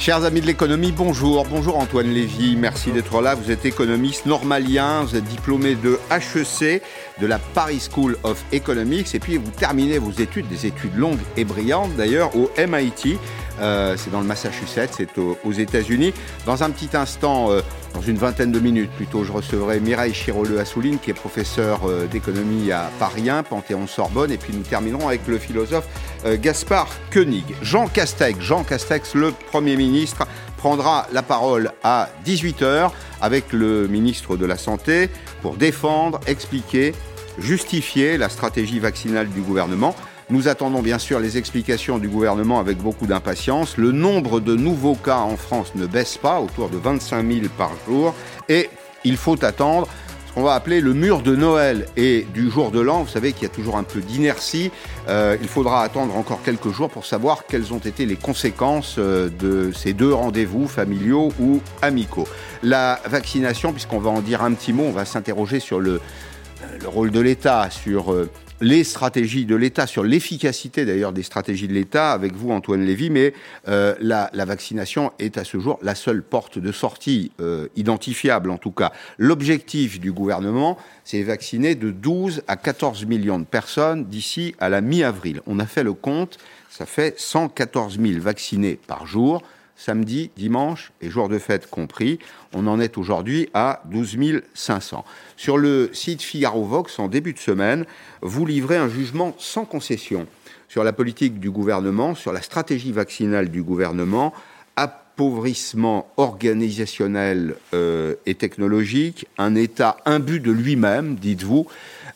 Chers amis de l'économie, bonjour. Bonjour Antoine Lévy, merci d'être là. Vous êtes économiste normalien, vous êtes diplômé de HEC, de la Paris School of Economics, et puis vous terminez vos études, des études longues et brillantes d'ailleurs, au MIT. Euh, c'est dans le Massachusetts, c'est aux, États-Unis. Dans un petit instant, euh, dans une vingtaine de minutes plutôt, je recevrai Mireille Chiroleux-Assouline, qui est professeur euh, d'économie à Paris 1, Panthéon-Sorbonne, et puis nous terminerons avec le philosophe Gaspard Koenig. Jean Castex, Jean Castex, le Premier ministre, prendra la parole à 18h avec le ministre de la Santé pour défendre, expliquer, justifier la stratégie vaccinale du gouvernement. Nous attendons bien sûr les explications du gouvernement avec beaucoup d'impatience. Le nombre de nouveaux cas en France ne baisse pas, autour de 25 000 par jour. Et il faut attendre ce qu'on va appeler le mur de Noël et du jour de l'an. Vous savez qu'il y a toujours un peu d'inertie. Euh, il faudra attendre encore quelques jours pour savoir quelles ont été les conséquences euh, de ces deux rendez-vous familiaux ou amicaux. La vaccination, puisqu'on va en dire un petit mot, on va s'interroger sur le, le rôle de l'État, sur euh, les stratégies de l'État, sur l'efficacité d'ailleurs des stratégies de l'État, avec vous Antoine Lévy, mais euh, la, vaccination est à ce jour la seule porte de sortie euh, identifiable en tout cas. L'objectif du gouvernement, c'est vacciner de 12 à 14 millions de personnes d'ici à la mi-avril. On a fait le compte, ça fait 114 000 vaccinés par jour samedi, dimanche et jour de fête compris. On en est aujourd'hui à 12 500. Sur le site Figaro Vox, en début de semaine, vous livrez un jugement sans concession sur la politique du gouvernement, sur la stratégie vaccinale du gouvernement, appauvrissement organisationnel euh, et technologique, un État imbu de lui-même, dites-vous,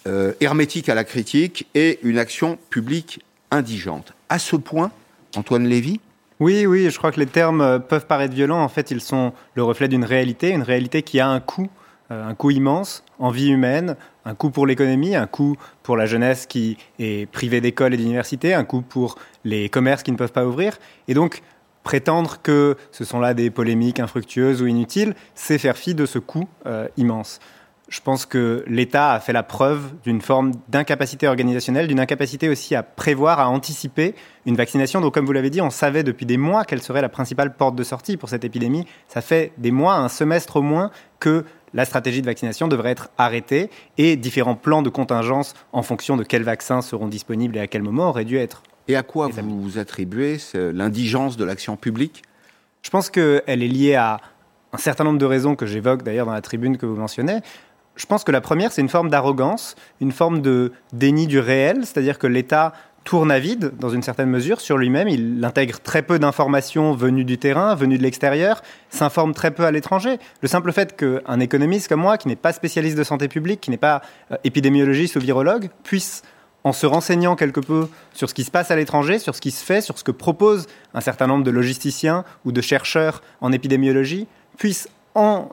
euh, hermétique à la critique et une action publique indigente. À ce point, Antoine Lévy? Oui, je crois que les termes euh, peuvent paraître violents. En fait, ils sont le reflet d'une réalité, une réalité qui a un coût, euh, un coût immense en vie humaine, un coût pour l'économie, un coût pour la jeunesse qui est privée d'école et d'université, un coût pour les commerces qui ne peuvent pas ouvrir. Et donc, prétendre que ce sont là des polémiques infructueuses ou inutiles, c'est faire fi de ce coût euh, immense je pense que l'État a fait la preuve d'une forme d'incapacité organisationnelle, d'une incapacité aussi à prévoir, à anticiper une vaccination dont, comme vous l'avez dit, on savait depuis des mois quelle serait la principale porte de sortie pour cette épidémie. Ça fait des mois, un semestre au moins, que la stratégie de vaccination devrait être arrêtée et différents plans de contingence en fonction de quels vaccins seront disponibles et à quel moment auraient dû être. Et à quoi vous vous attribuez l'indigence de l'action publique? Je pense qu'elle est liée à un certain nombre de raisons que j'évoque d'ailleurs dans la tribune que vous mentionnez je pense que la première, c'est une forme d'arrogance, une forme de déni du réel, c'est-à-dire que l'État tourne à vide, dans une certaine mesure, sur lui-même. Il intègre très peu d'informations venues du terrain, venues de l'extérieur, s'informe très peu à l'étranger. Le simple fait qu'un économiste comme moi, qui n'est pas spécialiste de santé publique, qui n'est pas euh, épidémiologiste ou virologue, puisse, en se renseignant quelque peu sur ce qui se passe à l'étranger, sur ce qui se fait, sur ce que proposent un certain nombre de logisticiens ou de chercheurs en épidémiologie, puisse, en,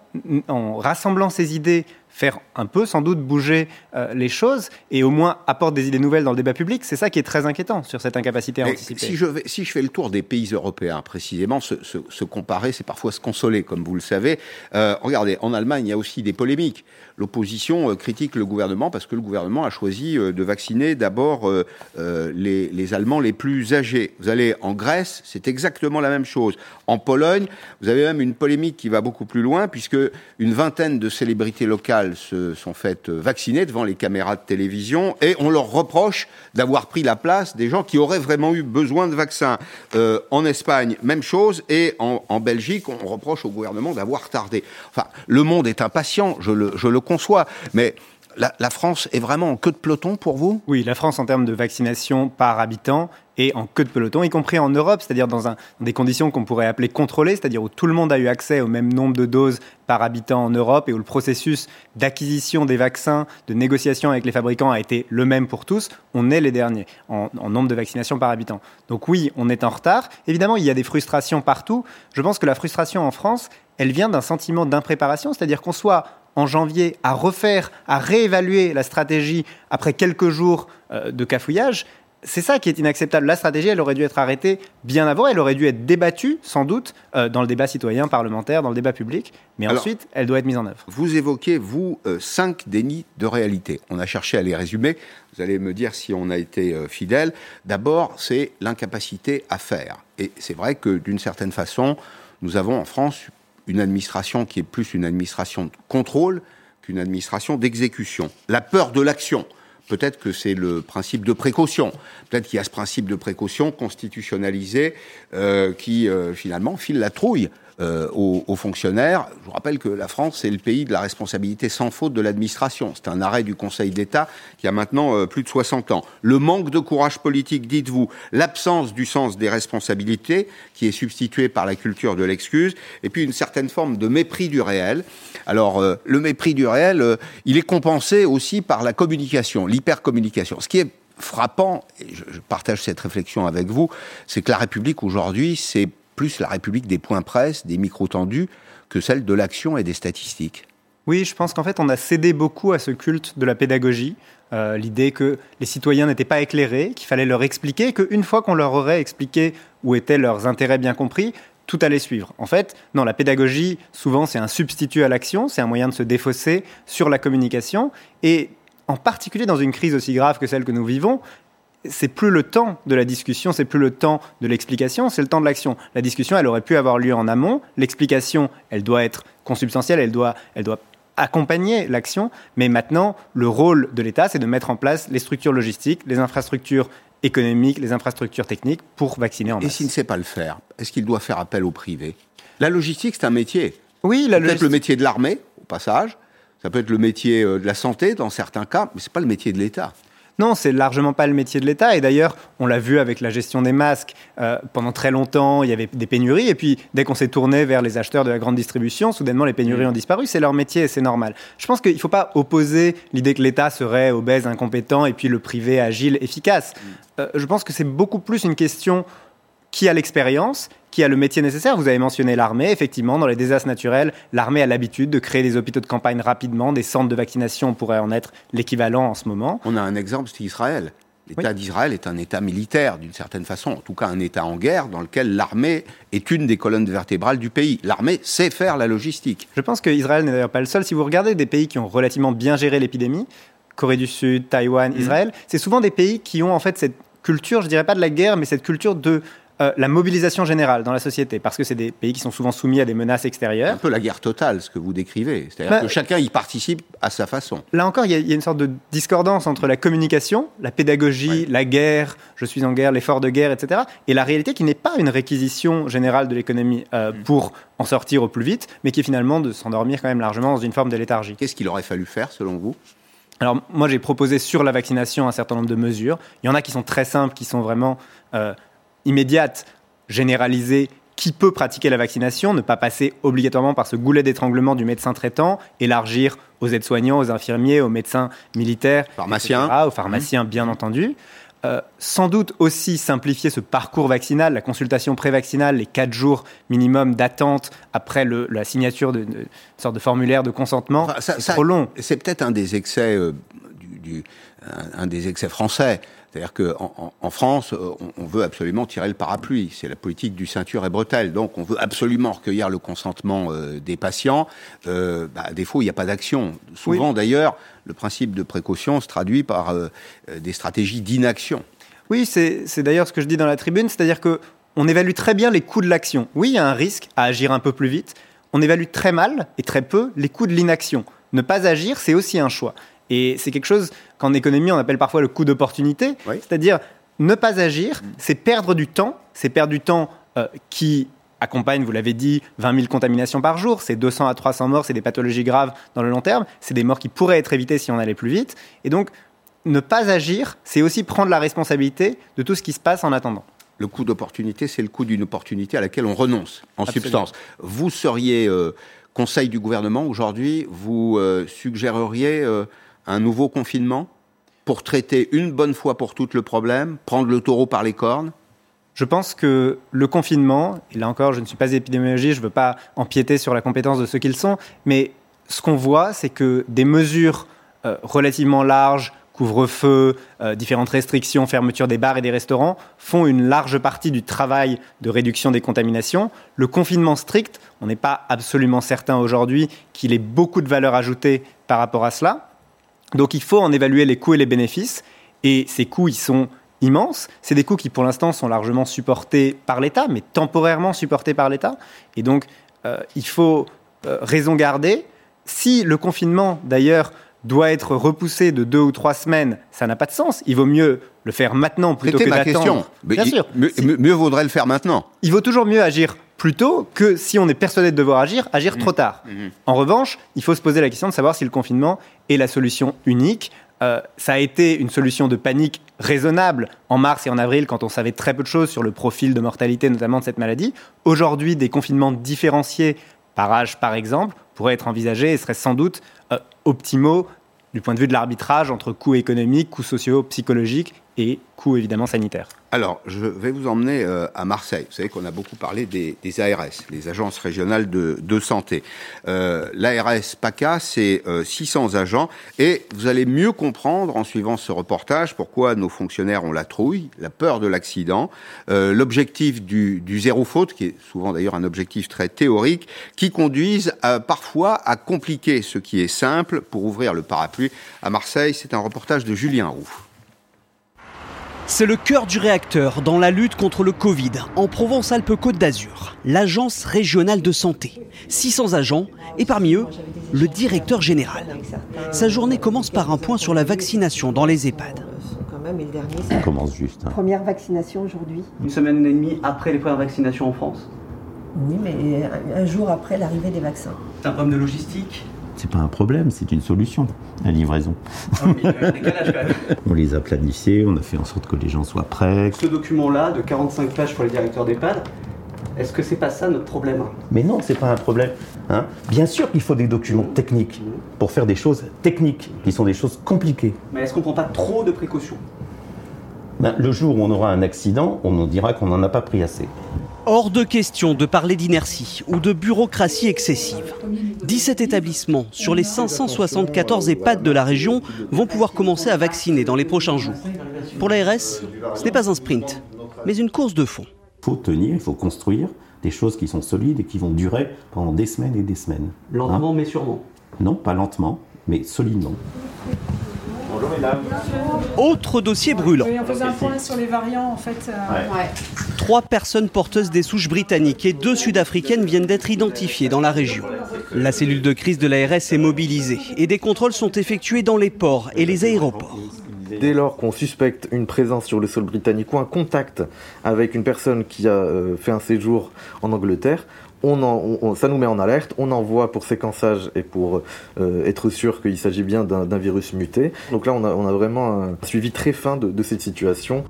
en rassemblant ses idées, faire un peu, sans doute, bouger euh, les choses et au moins apporte des idées nouvelles dans le débat public. C'est ça qui est très inquiétant sur cette incapacité à anticiper. Si je, si je fais le tour des pays européens, précisément, se, comparer, c'est parfois se consoler, comme vous le savez. Euh, regardez, en Allemagne, il y a aussi des polémiques. L'opposition euh, critique le gouvernement parce que le gouvernement a choisi de vacciner d'abord les, les Allemands les plus âgés. Vous allez en Grèce, c'est exactement la même chose. En Pologne, vous avez même une polémique qui va beaucoup plus loin, puisque une vingtaine de célébrités locales se sont faites vacciner devant les caméras de télévision et on leur reproche d'avoir pris la place des gens qui auraient vraiment eu besoin de vaccins. Euh, en Espagne, même chose, et en, Belgique, on reproche au gouvernement d'avoir tardé. Enfin, le monde est impatient, je le, je le conçois, mais la, France est vraiment en queue de peloton pour vous? Oui, la France en termes de vaccination par habitant est en queue de peloton, y compris en Europe, c'est-à-dire dans, des conditions qu'on pourrait appeler contrôlées, c'est-à-dire où tout le monde a eu accès au même nombre de doses par habitant en Europe et où le processus d'acquisition des vaccins, de négociation avec les fabricants a été le même pour tous, on est les derniers en, en nombre de vaccinations par habitant. Donc oui, on est en retard. Évidemment, il y a des frustrations partout. Je pense que la frustration en France, elle vient d'un sentiment d'impréparation, c'est-à-dire qu'on soit en janvier à refaire, à réévaluer la stratégie après quelques jours euh, de cafouillage, c'est ça qui est inacceptable. La stratégie, elle aurait dû être arrêtée bien avant, elle aurait dû être débattue, sans doute, euh, dans le débat citoyen, parlementaire, dans le débat public, mais ensuite, elle doit être mise en œuvre. Vous évoquez, vous, euh, cinq dénis de réalité. On a cherché à les résumer, vous allez me dire si on a été fidèle. D'abord, c'est l'incapacité à faire. Et c'est vrai que, d'une certaine façon, nous avons en France une administration qui est plus une administration de contrôle qu'une administration d'exécution. La peur de l'action. Peut-être que c'est le principe de précaution. Peut-être qu'il y a ce principe de précaution constitutionnalisé euh, qui euh, finalement file la trouille euh, aux, fonctionnaires. Je vous rappelle que la France, c'est le pays de la responsabilité sans faute de l'administration. C'est un arrêt du Conseil d'État qui a maintenant euh, plus de 60 ans. Le manque de courage politique, dites-vous, l'absence du sens des responsabilités, qui est substitué par la culture de l'excuse, et puis une certaine forme de mépris du réel. Alors, euh, le mépris du réel, il est compensé aussi par la communication, l'hypercommunication. Ce qui est frappant, et je partage cette réflexion avec vous, c'est que la République aujourd'hui, c'est plus la République des points presse, des micros tendus, que celle de l'action et des statistiques. Oui, je pense qu'en fait, on a cédé beaucoup à ce culte de la pédagogie, euh, l'idée que les citoyens n'étaient pas éclairés, qu'il fallait leur expliquer, qu'une fois qu'on leur aurait expliqué où étaient leurs intérêts bien compris, tout allait suivre. En fait, non, la pédagogie, souvent, c'est un substitut à l'action, c'est un moyen de se défausser sur la communication, et en particulier dans une crise aussi grave que celle que nous vivons, c'est plus le temps de la discussion, c'est plus le temps de l'explication, c'est le temps de l'action. La discussion, elle aurait pu avoir lieu en amont. L'explication, elle doit être consubstantielle, elle doit, elle doit accompagner l'action. Mais maintenant, le rôle de l'État, c'est de mettre en place les structures logistiques, les infrastructures économiques, les infrastructures techniques pour vacciner en masse. Et s'il ne sait pas le faire, est-ce qu'il doit faire appel au privé? La logistique, c'est un métier. Oui, la Peut-être le métier de l'armée, au passage. Ça peut être le métier euh, de la santé, dans certains cas, mais ce n'est pas le métier de l'État. Non, c'est largement pas le métier de l'État. Et d'ailleurs, on l'a vu avec la gestion des masques. Euh, pendant très longtemps, il y avait des pénuries. Et puis, dès qu'on s'est tourné vers les acheteurs de la grande distribution, soudainement, les pénuries ont disparu. C'est leur métier et c'est normal. Je pense qu'il ne faut pas opposer l'idée que l'État serait obèse, incompétent, et puis le privé agile, efficace. Euh, je pense que c'est beaucoup plus une question qui a l'expérience, qui a le métier nécessaire. Vous avez mentionné l'armée. Effectivement, dans les désastres naturels, l'armée a l'habitude de créer des hôpitaux de campagne rapidement, des centres de vaccination pourraient en être l'équivalent en ce moment. On a un exemple, c'est Israël. L'État d'Israël est un État militaire, d'une certaine façon, en tout cas un État en guerre, dans lequel l'armée est une des colonnes vertébrales du pays. L'armée sait faire la logistique. Je pense qu'Israël n'est d'ailleurs pas le seul. Si vous regardez des pays qui ont relativement bien géré l'épidémie, Corée du Sud, Taïwan, mmh. Israël, c'est souvent des pays qui ont en fait cette culture, je dirais pas de la guerre, mais cette culture de euh, la mobilisation générale dans la société, parce que c'est des pays qui sont souvent soumis à des menaces extérieures. Un peu la guerre totale, ce que vous décrivez. C'est-à-dire bah, que chacun y participe à sa façon. Là encore, il y, a une sorte de discordance entre la communication, la pédagogie, la guerre, je suis en guerre, l'effort de guerre, etc., et la réalité qui n'est pas une réquisition générale de l'économie euh, mm. pour en sortir au plus vite, mais qui est finalement de s'endormir quand même largement dans une forme de léthargie. Qu'est-ce qu'il aurait fallu faire, selon vous? Alors moi j'ai proposé sur la vaccination un certain nombre de mesures. Il y en a qui sont très simples, qui sont vraiment euh, immédiate, généralisée, qui peut pratiquer la vaccination, ne pas passer obligatoirement par ce goulet d'étranglement du médecin traitant, élargir aux aides-soignants, aux infirmiers, aux médecins militaires, pharmaciens, aux pharmaciens bien entendu. Euh, sans doute aussi simplifier ce parcours vaccinal, la consultation prévaccinale, les quatre jours minimum d'attente après la signature d'une sorte de formulaire de consentement. c'est trop long. C'est peut-être un des excès euh, du, un, des excès français. C'est-à-dire qu'en en, France, euh, on, veut absolument tirer le parapluie. C'est la politique du ceinture et bretelle. Donc, on veut absolument recueillir le consentement euh, des patients. Euh, bah, à défaut, il n'y a pas d'action. Souvent, d'ailleurs, le principe de précaution se traduit par des stratégies d'inaction. Oui, c'est d'ailleurs ce que je dis dans la tribune, c'est-à-dire que on évalue très bien les coûts de l'action. Oui, il y a un risque à agir un peu plus vite. On évalue très mal et très peu les coûts de l'inaction. Ne pas agir, c'est aussi un choix. Et c'est quelque chose qu'en économie, on appelle parfois le coût d'opportunité. C'est-à-dire, ne pas agir, mm. c'est perdre du temps. C'est perdre du temps euh, qui accompagne, vous l'avez dit, 20 000 contaminations par jour. C'est 200 à 300 morts, c'est des pathologies graves dans le long terme. C'est des morts qui pourraient être évitées si on allait plus vite. Et donc, ne pas agir, c'est aussi prendre la responsabilité de tout ce qui se passe en attendant. Le coût d'opportunité, c'est le coût d'une opportunité à laquelle on renonce, en substance. Vous seriez euh, conseil du gouvernement aujourd'hui, vous euh, suggéreriez un nouveau confinement pour traiter une bonne fois pour toutes le problème, prendre le taureau par les cornes je pense que le confinement, et là encore, je ne suis pas épidémiologiste, je ne veux pas empiéter sur la compétence de ceux qu'ils sont, mais ce qu'on voit, c'est que des mesures euh, relativement larges, couvre-feu, euh, différentes restrictions, fermeture des bars et des restaurants, font une large partie du travail de réduction des contaminations. Le confinement strict, on n'est pas absolument certain aujourd'hui qu'il ait beaucoup de valeur ajoutée par rapport à cela. Donc il faut en évaluer les coûts et les bénéfices. Et ces coûts, ils sont immenses. C'est des coûts qui, pour l'instant, sont largement supportés par l'État, mais temporairement supportés par l'État. Et donc, euh, il faut euh, raison garder. Si le confinement, d'ailleurs, doit être repoussé de deux ou trois semaines, ça n'a pas de sens. Il vaut mieux le faire maintenant plutôt que d'attendre. Bien sûr. Mieux, vaudrait le faire maintenant. Il vaut toujours mieux agir plus tôt que si on est persuadé de devoir agir, agir trop mmh. tard. Mmh. En revanche, il faut se poser la question de savoir si le confinement est la solution unique. Euh, ça a été une solution de panique raisonnable en mars et en avril quand on savait très peu de choses sur le profil de mortalité notamment de cette maladie. Aujourd'hui, des confinements différenciés par âge par exemple pourraient être envisagés et seraient sans doute euh, optimaux du point de vue de l'arbitrage entre coûts économiques, coûts sociaux, psychologiques et coûts évidemment sanitaires. Alors, je vais vous emmener euh, à Marseille. Vous savez qu'on a beaucoup parlé des, ARS, les agences régionales de, santé. Euh, L'ARS PACA, c'est 600 euh, agents, et vous allez mieux comprendre en suivant ce reportage pourquoi nos fonctionnaires ont la trouille, la peur de l'accident, l'objectif du, zéro faute, qui est souvent d'ailleurs un objectif très théorique, qui conduisent parfois à compliquer ce qui est simple pour ouvrir le parapluie. À Marseille, c'est un reportage de Julien Roux. C'est le cœur du réacteur dans la lutte contre le Covid en Provence-Alpes-Côte d'Azur, l'agence régionale de santé. 600 agents et parmi eux, le directeur général. Sa journée commence par un point sur la vaccination dans les EHPAD. Ça commence juste. Hein. Première vaccination aujourd'hui. Une semaine et demie après les premières vaccinations en France Oui, mais un jour après l'arrivée des vaccins. C'est un problème de logistique c'est pas un problème, c'est une solution, la livraison. Ah on les a planifiés, on a fait en sorte que les gens soient prêts. Ce document-là, de 45 pages pour les directeurs d'EHPAD, est-ce que c'est pas ça notre problème? Mais non, c'est pas un problème. Hein. Bien sûr qu'il faut des documents techniques pour faire des choses techniques, qui sont des choses compliquées. Mais est-ce qu'on prend pas trop de précautions? Ben, Le jour où on aura un accident, on nous dira qu'on n'en a pas pris assez. Hors de question de parler d'inertie ou de bureaucratie excessive. 17 établissements sur les 574 EHPAD de la région vont pouvoir commencer à vacciner dans les prochains jours. Pour l'ARS, ce n'est pas un sprint, mais une course de fond. Il faut tenir, il faut construire des choses qui sont solides et qui vont durer pendant des semaines et des semaines. Lentement mais sûrement Non, pas lentement, mais solidement. Autre dossier brûlant. on faisait un point sur les variants en fait. Euh, Trois personnes porteuses des souches britanniques et deux sud-africaines viennent d'être identifiées dans la région. La cellule de crise de l'ARS est mobilisée et des contrôles sont effectués dans les ports et les aéroports. Dès lors qu'on suspecte une présence sur le sol britannique ou un contact avec une personne qui a euh, fait un séjour en Angleterre, on, ça nous met en alerte, on envoie pour séquençage et pour euh, être sûr qu'il s'agit bien d'un virus muté. Donc là, on a, vraiment un suivi très fin de, cette situation.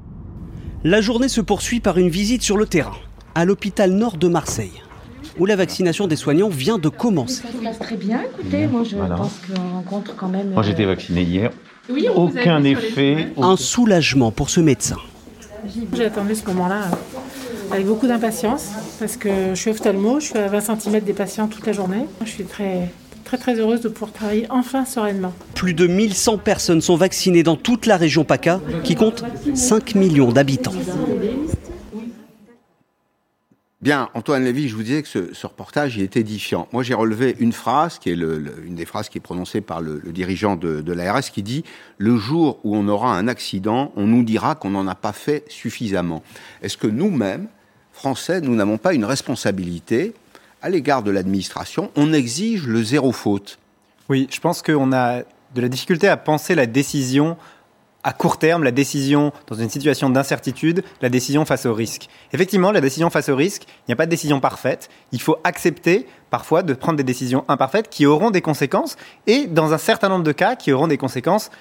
La journée se poursuit par une visite sur le terrain, à l'hôpital nord de Marseille, où la vaccination des soignants vient de commencer. Ça se passe très bien, écoutez, moi je pense qu'on rencontre quand même... Moi j'étais euh, vacciné hier, aucun effet. Un soulagement pour ce médecin. J'ai attendu ce moment-là avec beaucoup d'impatience parce que je suis ophtalmo, je suis à 20 cm des patients toute la journée. Je suis très très très heureuse de pouvoir travailler enfin sereinement. Plus de 1100 personnes sont vaccinées dans toute la région PACA qui compte 5 millions d'habitants. Bien, Antoine Lévy, je vous disais que ce, reportage il est édifiant. Moi, j'ai relevé une phrase, qui est une des phrases qui est prononcée par le, dirigeant de, de l'ARS, qui dit Le jour où on aura un accident, on nous dira qu'on n'en a pas fait suffisamment. Est-ce que nous-mêmes, Français, nous n'avons pas une responsabilité à l'égard de l'administration. On exige le zéro faute. Oui, je pense qu'on a de la difficulté à penser la décision à court terme, la décision dans une situation d'incertitude, la décision face au risque. Effectivement, la décision face au risque, il n'y a pas de décision parfaite. Il faut accepter parfois de prendre des décisions imparfaites qui auront des conséquences et dans un certain nombre de cas qui auront des conséquences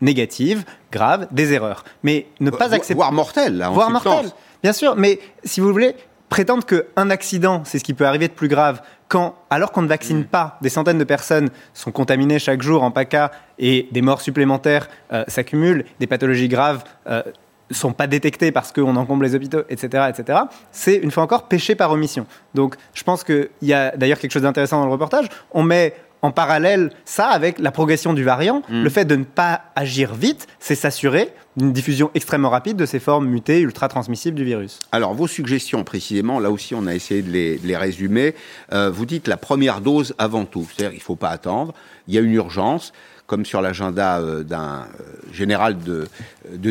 négatives, graves, des erreurs. Mais ne pas accepter... Voire mortelles, là, Voire mortelles. Bien sûr, mais si vous voulez, prétendre qu'un accident, c'est ce qui peut arriver de plus grave, quand, alors qu'on ne vaccine mm. pas, des centaines de personnes sont contaminées chaque jour en PACA et des morts supplémentaires euh, s'accumulent, des pathologies graves ne euh, sont pas détectées parce qu'on encombre les hôpitaux, etc., etc., c'est une fois encore péché par omission. Donc je pense qu'il y a d'ailleurs quelque chose d'intéressant dans le reportage. On met en parallèle ça avec la progression du variant. Mm. Le fait de ne pas agir vite, c'est s'assurer d'une diffusion extrêmement rapide de ces formes mutées ultra transmissibles du virus. Alors vos suggestions précisément, là aussi on a essayé de les, résumer. Euh, vous dites la première dose avant tout, c'est-à-dire il ne faut pas attendre, il y a une urgence. Comme sur l'agenda d'un général de,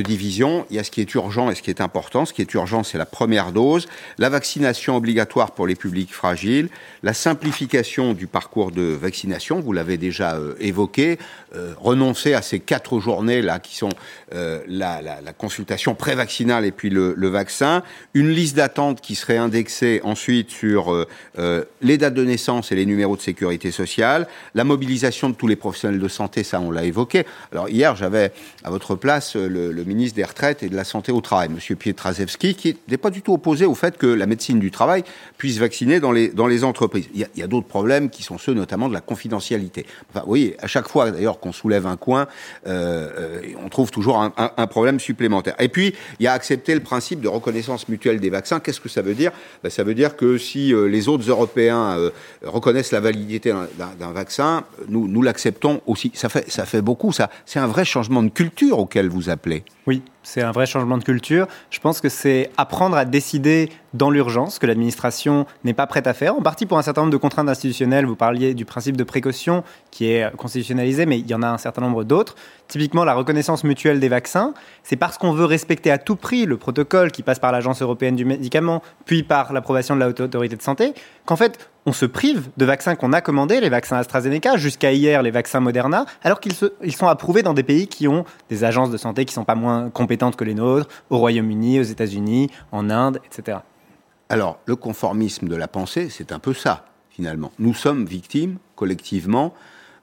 division. Il y a ce qui est urgent et ce qui est important. Ce qui est urgent, c'est la première dose, la vaccination obligatoire pour les publics fragiles, la simplification du parcours de vaccination, vous l'avez déjà euh, évoqué, euh, renoncer à ces quatre journées là qui sont euh, la, la, la, consultation pré-vaccinale et puis le, vaccin, une liste d'attente qui serait indexée ensuite sur euh, les dates de naissance et les numéros de sécurité sociale, la mobilisation de tous les professionnels de santé, ça on l'a évoqué. Alors hier j'avais à votre place le, le, ministre des retraites et de la santé au travail, Monsieur Pietraszewski, qui n'est pas du tout opposé au fait que la médecine du travail puisse vacciner dans les entreprises. Il y a, d'autres problèmes qui sont ceux notamment de la confidentialité. Enfin, vous voyez, à chaque fois d'ailleurs qu'on soulève un coin, euh, euh, on trouve toujours un, problème supplémentaire. Et puis, il y a accepté le principe de reconnaissance mutuelle des vaccins. Qu'est-ce que ça veut dire? Ben, Ça veut dire que si euh, les autres Européens euh, reconnaissent la validité d'un vaccin, nous, nous l'acceptons aussi. Ça fait, ça fait beaucoup. Ça, c'est un vrai changement de culture auquel vous appelez. Oui, c'est un vrai changement de culture. Je pense que c'est apprendre à décider dans l'urgence, que l'administration n'est pas prête à faire, en partie pour un certain nombre de contraintes institutionnelles. Vous parliez du principe de précaution qui est constitutionnalisé, mais il y en a un certain nombre d'autres. Typiquement, la reconnaissance mutuelle des vaccins, c'est parce qu'on veut respecter à tout prix le protocole qui passe par l'Agence européenne du médicament, puis par l'approbation de la Haute Autorité de Santé, qu'en fait, on se prive de vaccins qu'on a commandés, les vaccins AstraZeneca, jusqu'à hier les vaccins Moderna, alors qu'ils ils sont approuvés dans des pays qui ont des agences de santé qui ne sont pas moins compétentes que les nôtres, au Royaume-Uni, aux États-Unis, en Inde, etc. Alors, le conformisme de la pensée, c'est un peu ça, finalement. Nous sommes victimes, collectivement,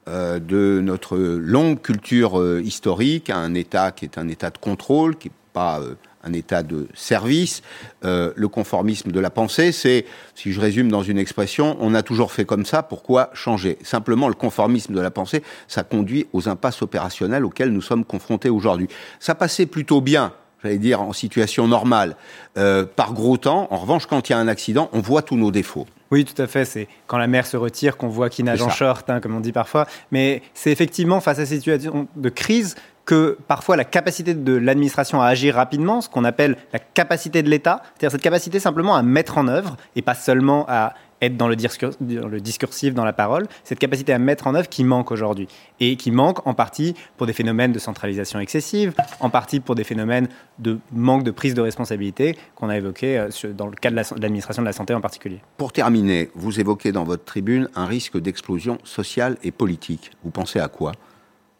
euh, de notre longue culture euh, historique, un État qui est un État de contrôle, qui n'est pas euh, un état de service. Euh, le conformisme de la pensée, c'est, si je résume dans une expression, on a toujours fait comme ça, pourquoi changer? Simplement, le conformisme de la pensée, ça conduit aux impasses opérationnelles auxquelles nous sommes confrontés aujourd'hui. Ça passait plutôt bien j'allais dire, en situation normale, euh, par gros temps. En revanche, quand il y a un accident, on voit tous nos défauts. Oui, tout à fait. C'est quand la mer se retire qu'on voit qui nage en short, hein, comme on dit parfois. Mais c'est effectivement face à ces situations de crise que parfois la capacité de l'administration à agir rapidement, ce qu'on appelle la capacité de l'État, c'est-à-dire cette capacité simplement à mettre en œuvre et pas seulement à être dans le, discurs, le discursif, dans la parole, cette capacité à mettre en œuvre qui manque aujourd'hui. Et qui manque en partie pour des phénomènes de centralisation excessive, en partie pour des phénomènes de manque de prise de responsabilité qu'on a évoqué euh, dans le cas de l'administration de la santé en particulier. Pour terminer, vous évoquez dans votre tribune un risque d'explosion sociale et politique. Vous pensez à quoi?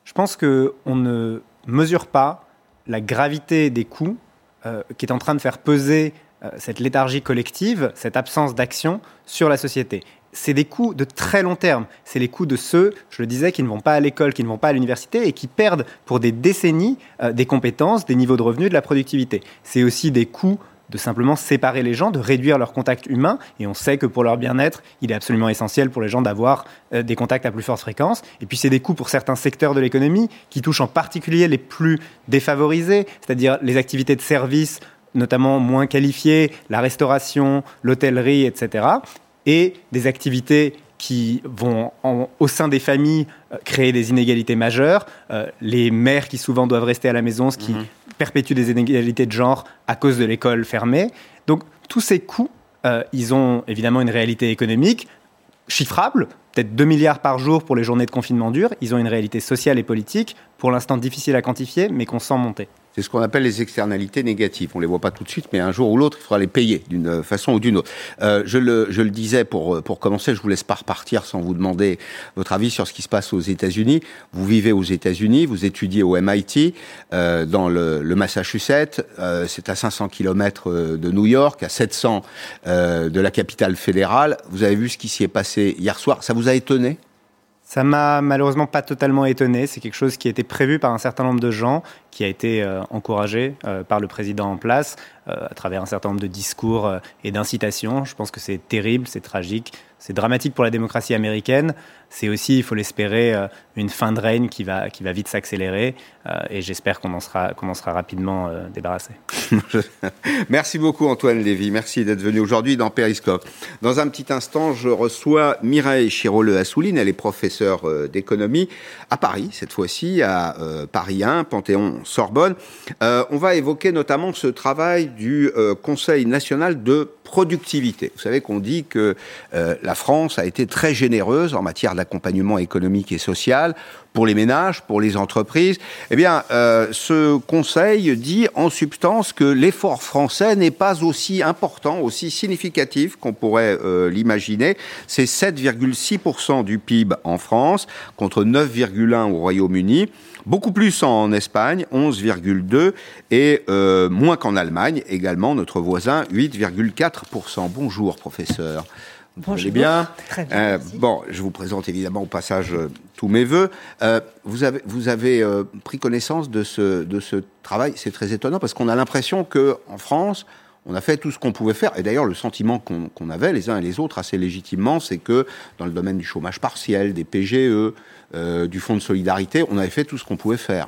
Je pense qu'on ne mesure pas la gravité des coûts euh, qui est en train de faire peser euh, cette léthargie collective, cette absence d'action sur la société. C'est des coûts de très long terme. C'est les coûts de ceux, je le disais, qui ne vont pas à l'école, qui ne vont pas à l'université et qui perdent pour des décennies euh, des compétences, des niveaux de revenus, de la productivité. C'est aussi des coûts de simplement séparer les gens, de réduire leur contact humain. Et on sait que pour leur bien-être, il est absolument essentiel pour les gens d'avoir euh, des contacts à plus forte fréquence. Et puis c'est des coûts pour certains secteurs de l'économie qui touchent en particulier les plus défavorisés, c'est-à-dire les activités de service notamment moins qualifiés, la restauration, l'hôtellerie, etc. Et des activités qui vont, au sein des familles, euh, créer des inégalités majeures. Euh, les mères qui souvent doivent rester à la maison, ce qui mhm. perpétue des inégalités de genre à cause de l'école fermée. Donc tous ces coûts, euh, ils ont évidemment une réalité économique chiffrable, peut-être 2 milliards par jour pour les journées de confinement dur. Ils ont une réalité sociale et politique, pour l'instant difficile à quantifier, mais qu'on sent monter. C'est ce qu'on appelle les externalités négatives. On les voit pas tout de suite, mais un jour ou l'autre, il faudra les payer d'une façon ou d'une autre. Euh, je, le, je le disais pour, pour commencer, je vous laisse pas repartir sans vous demander votre avis sur ce qui se passe aux États-Unis. Vous vivez aux États-Unis, vous étudiez au MIT, euh, dans le, le Massachusetts. Euh, c'est à 500 km euh, de New York, à 700 euh, de la capitale fédérale. Vous avez vu ce qui s'y est passé hier soir. Ça vous a étonné? Ça m'a malheureusement pas totalement étonné. C'est quelque chose qui a été prévu par un certain nombre de gens, qui a été euh, encouragé euh, par le président en place euh, à travers un certain nombre de discours et d'incitations. Je pense que c'est terrible, c'est tragique, c'est dramatique pour la démocratie américaine. C'est aussi, il faut l'espérer, euh, une fin de règne qui va, qui va vite s'accélérer. Euh, et j'espère qu'on en sera, en sera rapidement euh, débarrassé. Merci beaucoup Antoine Lévy. Merci d'être venu aujourd'hui dans Périscope. Dans un petit instant, je reçois Mireille Chiroleux Assouline. Elle est professeure d'économie à Paris, cette fois-ci, à Paris 1, Panthéon-Sorbonne. on va évoquer notamment ce travail du Conseil national de productivité. Vous savez qu'on dit que la France a été très généreuse en matière d'accompagnement économique et social pour les ménages, pour les entreprises. Eh bien, euh, ce conseil dit en substance que l'effort français n'est pas aussi important, aussi significatif qu'on pourrait euh, l'imaginer. C'est 7,6% du PIB en France contre 9,1% au Royaume-Uni. Beaucoup plus en Espagne, 11,2, et euh, moins qu'en Allemagne, également notre voisin, 8,4%. Bonjour, professeur. Vous allez bien Très bien. Euh, bon, je vous présente évidemment au passage euh, tous mes voeux. Euh, vous avez, vous avez pris connaissance de ce, de ce travail. C'est très étonnant parce qu'on a l'impression que en France, on a fait tout ce qu'on pouvait faire. Et d'ailleurs, le sentiment qu'on avait les uns et les autres assez légitimement, c'est que dans le domaine du chômage partiel, des PGE, du fonds de solidarité, on avait fait tout ce qu'on pouvait faire.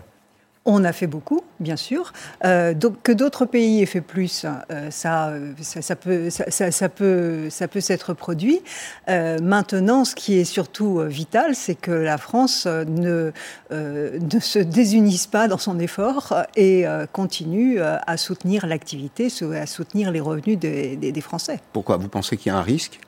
On a fait beaucoup, bien sûr. Euh, donc, que d'autres pays aient fait plus, euh, ça, ça, peut, ça, peut, ça peut s'être produit. Euh, maintenant, ce qui est surtout vital, c'est que la France ne, ne se désunisse pas dans son effort et continue à soutenir l'activité, à soutenir les revenus des, des Français. Pourquoi? Vous pensez qu'il y a un risque?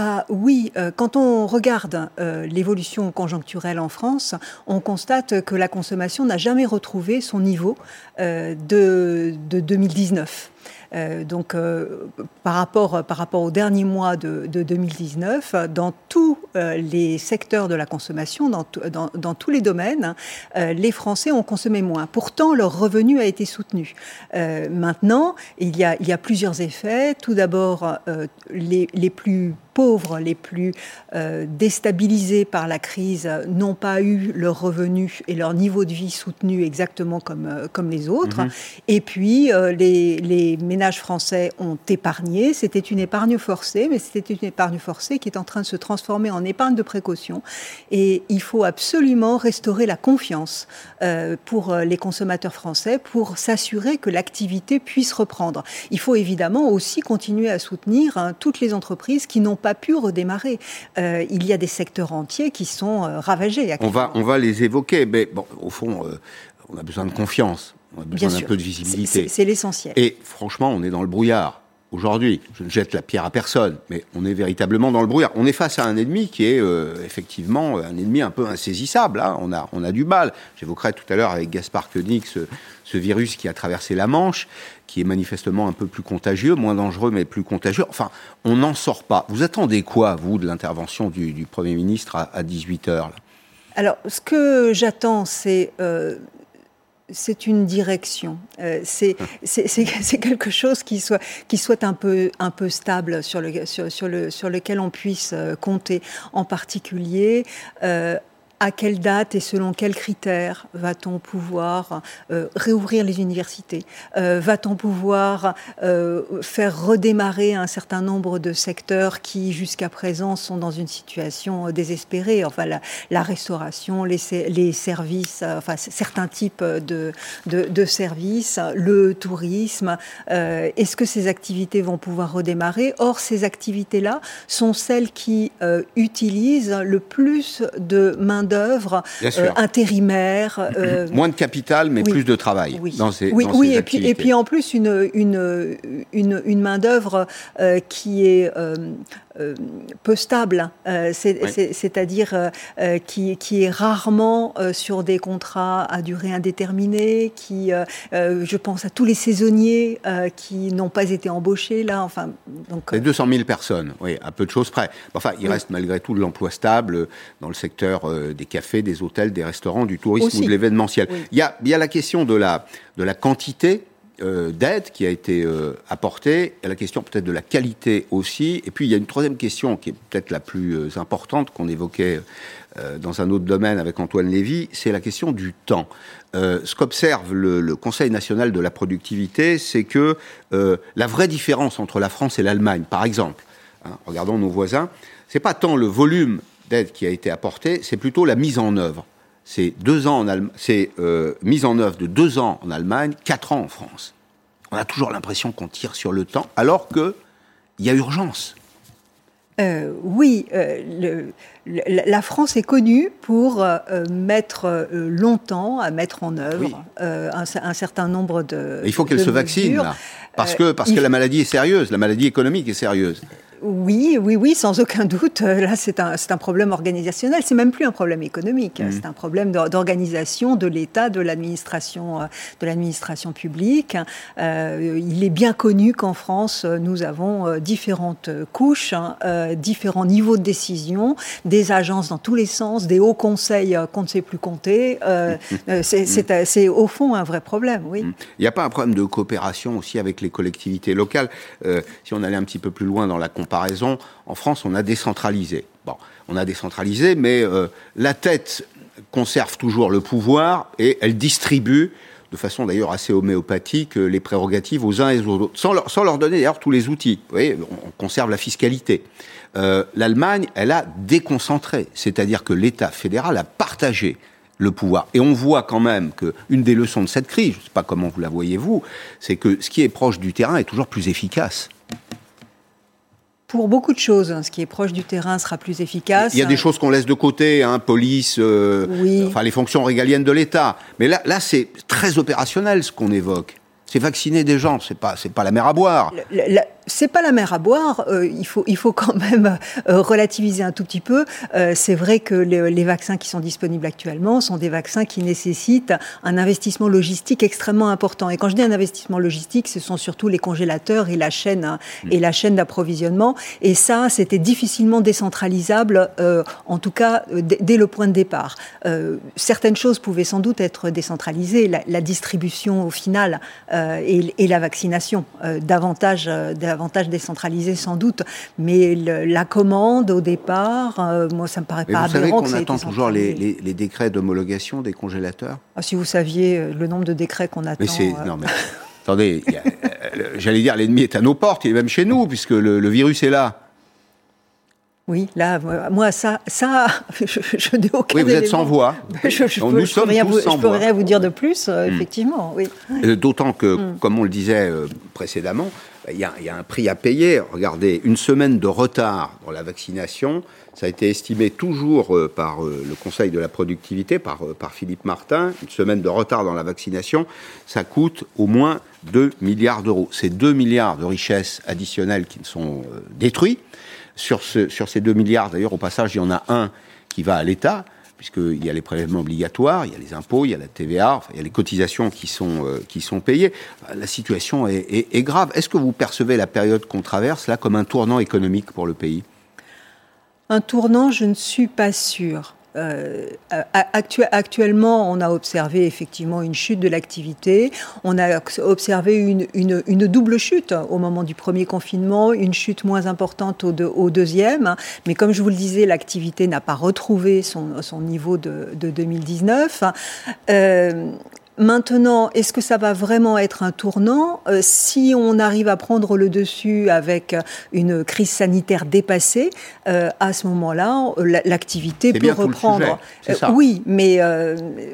Ah, oui, euh, quand on regarde euh, l'évolution conjoncturelle en France, on constate que la consommation n'a jamais retrouvé son niveau euh, de, de 2019. Euh, donc, par, rapport, par rapport au dernier mois de, 2019, dans tous les secteurs de la consommation, dans, dans, tous les domaines, les Français ont consommé moins. Pourtant, leur revenu a été soutenu. maintenant, il y, a, il y a plusieurs effets. Tout d'abord, les, les plus pauvres, les plus déstabilisés par la crise, n'ont pas eu leur revenu et leur niveau de vie soutenu exactement comme, comme les autres. Mhm. Et puis, les, les ménages français ont épargné. C'était une épargne forcée, mais c'était une épargne forcée qui est en train de se transformer en épargne de précaution. Et il faut absolument restaurer la confiance euh, pour euh, les consommateurs français pour s'assurer que l'activité puisse reprendre. Il faut évidemment aussi continuer à soutenir hein, toutes les entreprises qui n'ont pas pu redémarrer. Euh, il y a des secteurs entiers qui sont ravagés. On va, on va les évoquer, mais bon, au fond, on a besoin de confiance. On a besoin d'un peu de visibilité. C'est l'essentiel. Et franchement, on est dans le brouillard. Aujourd'hui, je ne jette la pierre à personne, mais on est véritablement dans le brouillard. On est face à un ennemi qui est euh, effectivement un ennemi un peu insaisissable. Hein. On, a, on a du mal. J'évoquerai tout à l'heure avec Gaspard Koenig ce, ce, virus qui a traversé la Manche, qui est manifestement un peu plus contagieux, moins dangereux, mais plus contagieux. Enfin, on n'en sort pas. Vous attendez quoi, vous, de l'intervention du, Premier ministre à, 18h alors, ce que j'attends, c'est euh, c'est une direction. Euh, c'est quelque chose qui soit, qui soit un, peu, un peu stable sur, le, sur, sur, le, sur lequel on puisse euh, compter. En particulier, euh, à quelle date et selon quels critères va-t-on pouvoir euh, réouvrir les universités euh, Va-t-on pouvoir euh, faire redémarrer un certain nombre de secteurs qui, jusqu'à présent, sont dans une situation désespérée? Enfin, la, restauration, les, services, enfin, certains types de, de, de services, le tourisme. Est-ce que ces activités vont pouvoir redémarrer? Or, ces activités-là sont celles qui utilisent le plus de main d'œuvre euh, intérimaire. Euh, Moins de capital, mais plus de travail oui. dans ces, oui, oui et, puis, et puis en plus une, une, une, une main d'œuvre euh, qui est peu stable, euh, c'est-à-dire euh, qui, qui, est rarement sur des contrats à durée indéterminée, qui, je pense à tous les saisonniers qui n'ont pas été embauchés là. Enfin, donc, 200 000 personnes, oui, à peu de choses près. Enfin, il reste malgré tout de l'emploi stable dans le secteur des cafés, des hôtels, des restaurants, du tourisme ou de l'événementiel. Il, y a, il y a la question de la, de la quantité euh, d'aide qui a été euh, apportée, la question peut-être de la qualité aussi. Et puis il y a une troisième question qui est peut-être la plus euh, importante qu'on évoquait dans un autre domaine avec Antoine Lévy, c'est la question du temps. ce qu'observe le, Conseil national de la productivité, c'est que la vraie différence entre la France et l'Allemagne, par exemple, hein, regardons nos voisins, c'est pas tant le volume d'aide qui a été apporté, c'est plutôt la mise en œuvre c'est deux ans en c'est euh, mise en œuvre de deux ans en Allemagne, quatre ans en France. On a toujours l'impression qu'on tire sur le temps, alors que il y a urgence. Euh, oui, euh, la France est connue pour mettre longtemps à mettre en œuvre un, certain nombre de. Il faut qu'elle se vaccine. Là. Parce que, parce que la maladie est sérieuse, la maladie économique est sérieuse. Oui, oui, oui, sans aucun doute. Euh, là, c'est un, un, problème organisationnel. C'est même plus un problème économique. Mmh. C'est un problème d'organisation de l'État, de l'administration, euh, de l'administration publique. Euh, il est bien connu qu'en France, nous avons différentes couches, hein, différents niveaux de décision, des agences dans tous les sens, des hauts conseils qu'on ne sait plus compter. Mmh. c'est au fond un vrai problème, oui. Il n'y a pas un problème de coopération aussi avec les collectivités locales. si on allait un petit peu plus loin dans la en France, on a décentralisé. Bon, on a décentralisé, mais euh, la tête conserve toujours le pouvoir et elle distribue de façon d'ailleurs assez homéopathique euh, les prérogatives aux uns et aux autres, sans leur, donner d'ailleurs tous les outils. Vous voyez, on conserve la fiscalité. Euh, L'Allemagne, elle a déconcentré, c'est-à-dire que l'État fédéral a partagé le pouvoir. Et on voit quand même qu'une des leçons de cette crise, je ne sais pas comment vous la voyez vous, c'est que ce qui est proche du terrain est toujours plus efficace pour beaucoup de choses. Ce qui est proche du terrain sera plus efficace. Il y a des choses qu'on laisse de côté, hein, police, euh, enfin les fonctions régaliennes de l'État. Mais là, là c'est très opérationnel ce qu'on évoque. C'est vacciner des gens, c'est pas, c'est pas la mer à boire c'est pas la mer à boire. Euh, il faut, il faut quand même euh, relativiser un tout petit peu. Euh, c'est vrai que les, vaccins qui sont disponibles actuellement sont des vaccins qui nécessitent un investissement logistique extrêmement important. Et quand je dis un investissement logistique, ce sont surtout les congélateurs et la chaîne hein, mm. et la chaîne d'approvisionnement. Et ça, c'était difficilement décentralisable, en tout cas dès le point de départ. certaines choses pouvaient sans doute être décentralisées, la, distribution au final et, et, la vaccination davantage. davantage davantage décentralisé sans doute, mais la commande au départ, euh, moi ça me paraît pas vous savez qu'on attend toujours les, décrets d'homologation des congélateurs? Ah, Si vous saviez euh, le nombre de décrets qu'on attend. Mais euh. non, mais, attendez, j'allais dire l'ennemi est à nos portes, il est même chez nous puisque le, virus est là. Oui, là, moi, ça, ça je, n'ai aucun. Oui, vous êtes sans voix. Je, ne peux, sommes rien, vous, peux rien vous dire de plus, hmm. effectivement. Oui. D'autant que, hmm. comme on le disait précédemment, il y, a, un prix à payer. Regardez, une semaine de retard dans la vaccination, ça a été estimé toujours euh, par euh, le Conseil de la productivité, par, euh, par Philippe Martin, une semaine de retard dans la vaccination, ça coûte au moins 2 milliards d'euros. C'est 2 milliards de richesses additionnelles qui sont détruits. Sur, ce, sur ces 2 milliards, d'ailleurs, au passage, il y en a un qui va à l'État puisqu'il y a les prélèvements obligatoires, il y a les impôts, il y a la TVA, il y a les cotisations qui sont, euh, qui payées. La situation est, est grave. Est-ce que vous percevez la période qu'on traverse là comme un tournant économique pour le pays? Un tournant, je ne suis pas sûre. Euh, actuellement, on a observé effectivement une chute de l'activité. On a observé une, double chute au moment du premier confinement, une chute moins importante au, deuxième. Mais comme je vous le disais, l'activité n'a pas retrouvé son, niveau de, 2019. Maintenant, est-ce que ça va vraiment être un tournant euh, Si on arrive à prendre le dessus avec une crise sanitaire dépassée, euh, à ce moment-là, l'activité peut reprendre. Euh, oui, mais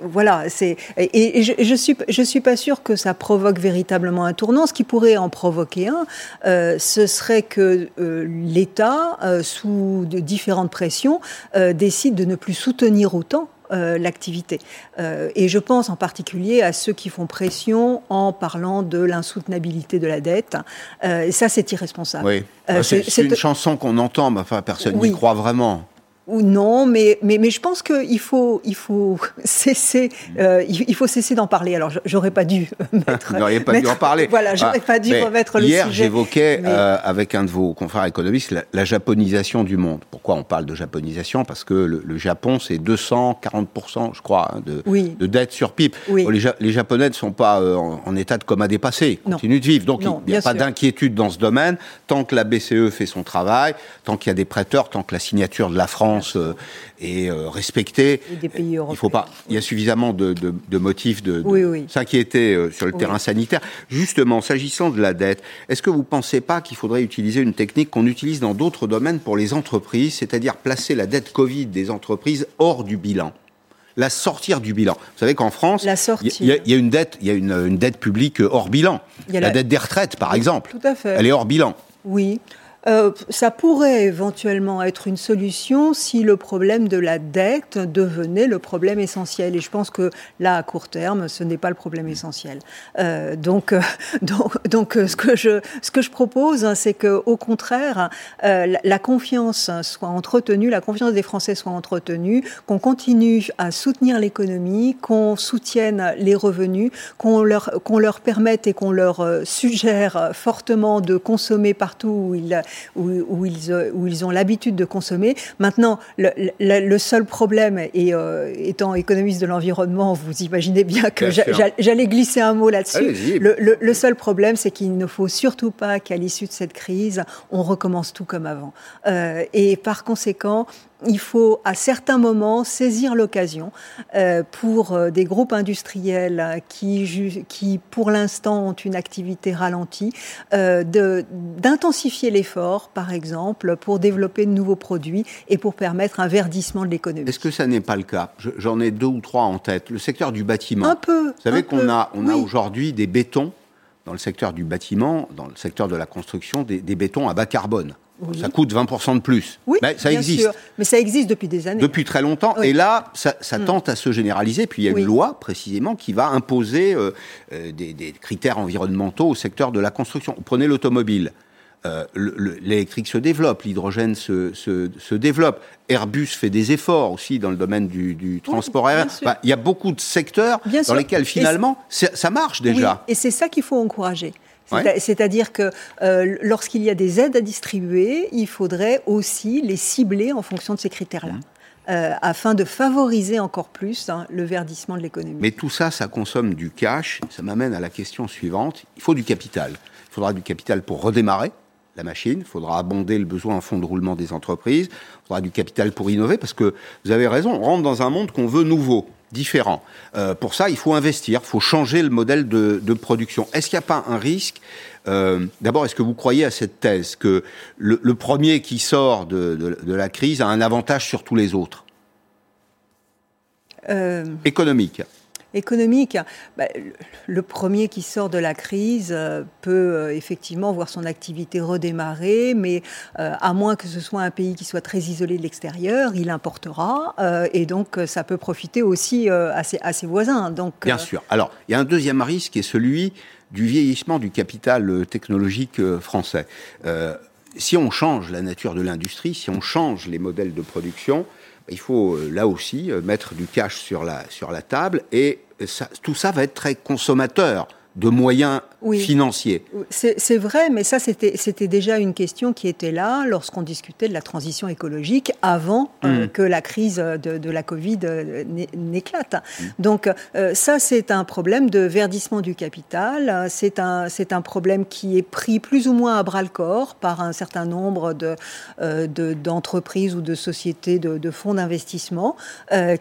voilà, c'est et, je, je, suis je suis pas sûre que ça provoque véritablement un tournant. Ce qui pourrait en provoquer un, ce serait que l'État, sous de différentes pressions, décide de ne plus soutenir autant euh, l'activité. Euh, et je pense en particulier à ceux qui font pression en parlant de l'insoutenabilité de la dette. Euh, et ça, c'est irresponsable. Oui. c'est une chanson qu'on entend, mais enfin, personne n'y croit vraiment ou non, mais, mais, mais je pense qu'il faut, il faut cesser, euh, il faut cesser d'en parler. Alors, j'aurais pas dû mettre. Vous n'auriez pas dû en parler. Voilà, j'aurais ah, pas dû remettre le sujet. Hier, j'évoquais euh, avec un de vos confrères économistes la, japonisation du monde. Pourquoi on parle de japonisation? Parce que le, Japon, c'est 240%, je crois, hein, de, de dette sur PIB. Les, les, Japonais ne sont pas euh, en, état de coma dépassé. Ils continuent de vivre. Donc, il n'y a pas d'inquiétude dans ce domaine. Tant que la BCE fait son travail, tant qu'il y a des prêteurs, tant que la signature de la France euh, et euh, respecté. il faut pas. Il y a suffisamment de, motifs de, s'inquiéter euh, sur le terrain sanitaire. Justement, s'agissant de la dette, est-ce que vous ne pensez pas qu'il faudrait utiliser une technique qu'on utilise dans d'autres domaines pour les entreprises, c'est-à-dire placer la dette Covid des entreprises hors du bilan la sortir du bilan? Vous savez qu'en France, il y, a une dette, il y a une, dette publique hors bilan. la, dette des retraites, par exemple. Tout à fait. Elle est hors bilan. Oui. Euh, ça pourrait éventuellement être une solution si le problème de la dette devenait le problème essentiel. Et je pense que là, à court terme, ce n'est pas le problème essentiel. Euh, donc, euh, donc, donc, ce, que je, ce que je propose, hein, c'est qu'au contraire, la, confiance soit entretenue, la confiance des Français soit entretenue, qu'on continue à soutenir l'économie, qu'on soutienne les revenus, qu'on leur, qu'on leur permette et qu'on leur suggère fortement de consommer partout où ils, où, ils, euh, où ils ont l'habitude de consommer. Maintenant, le, seul problème, et euh, étant économiste de l'environnement, vous imaginez bien que j'allais glisser un mot là-dessus. Le, seul problème, c'est qu'il ne faut surtout pas qu'à l'issue de cette crise, on recommence tout comme avant. Euh, et par conséquent, il faut à certains moments saisir l'occasion euh, pour euh, des groupes industriels qui, qui pour l'instant ont une activité ralentie, euh, d'intensifier l'effort, par exemple, pour développer de nouveaux produits et pour permettre un verdissement de l'économie. Est-ce que ça n'est pas le cas? J'en ai deux ou trois en tête. Le secteur du bâtiment. Un peu. Vous savez qu'on a, on a aujourd'hui des bétons dans le secteur du bâtiment, dans le secteur de la construction, des, des bétons à bas carbone. Ça coûte 20% de plus. Oui, mais ça existe. Mais ça existe depuis des années. Depuis très longtemps. Et là, ça, mm. tente à se généraliser. Puis il y a une loi, précisément, qui va imposer euh, euh, des, critères environnementaux au secteur de la construction. prenez l'automobile. Euh, l'électrique se développe, l'hydrogène se, développe. Airbus fait des efforts aussi dans le domaine du, transport aérien. il y a beaucoup de secteurs dans lesquels finalement ça marche déjà. Et c'est ça qu'il faut encourager. C'est-à-dire que euh, lorsqu'il y a des aides à distribuer, il faudrait aussi les cibler en fonction de ces critères-là. Mmh. Euh, afin de favoriser encore plus hein, le verdissement de l'économie. Mais tout ça, ça consomme du cash. Ça m'amène à la question suivante. Il faut du capital. Il faudra du capital pour redémarrer la machine. Il faudra abonder le besoin en fonds de roulement des entreprises. Il faudra du capital pour innover parce que vous avez raison, on rentre dans un monde qu'on veut nouveau différent. Euh, pour ça, il faut investir, il faut changer le modèle de, production. Est-ce qu'il n'y a pas un risque euh, D'abord, est-ce que vous croyez à cette thèse que le, premier qui sort de, la crise a un avantage sur tous les autres? Euh, Économique économique. Bah, le premier qui sort de la crise euh, peut euh, effectivement voir son activité redémarrer, mais euh, à moins que ce soit un pays qui soit très isolé de l'extérieur, il importera et donc ça peut profiter aussi à ses, à, ses, voisins. Donc, Bien sûr. Alors, il y a un deuxième risque qui est celui du vieillissement du capital technologique français. si on change la nature de l'industrie, si on change les modèles de production, il faut là aussi mettre du cash sur la, sur la table et tout ça va être très consommateur de moyens financiers. C'est vrai, mais ça, c'était déjà une question qui était là lorsqu'on discutait de la transition écologique avant euh, mm. que la crise de, la Covid euh, n'éclate. Mm. Donc, euh, ça, c'est un problème de verdissement du capital. C'est un, un problème qui est pris plus ou moins à bras-le-corps par un certain nombre d'entreprises de, ou de sociétés de, de fonds d'investissement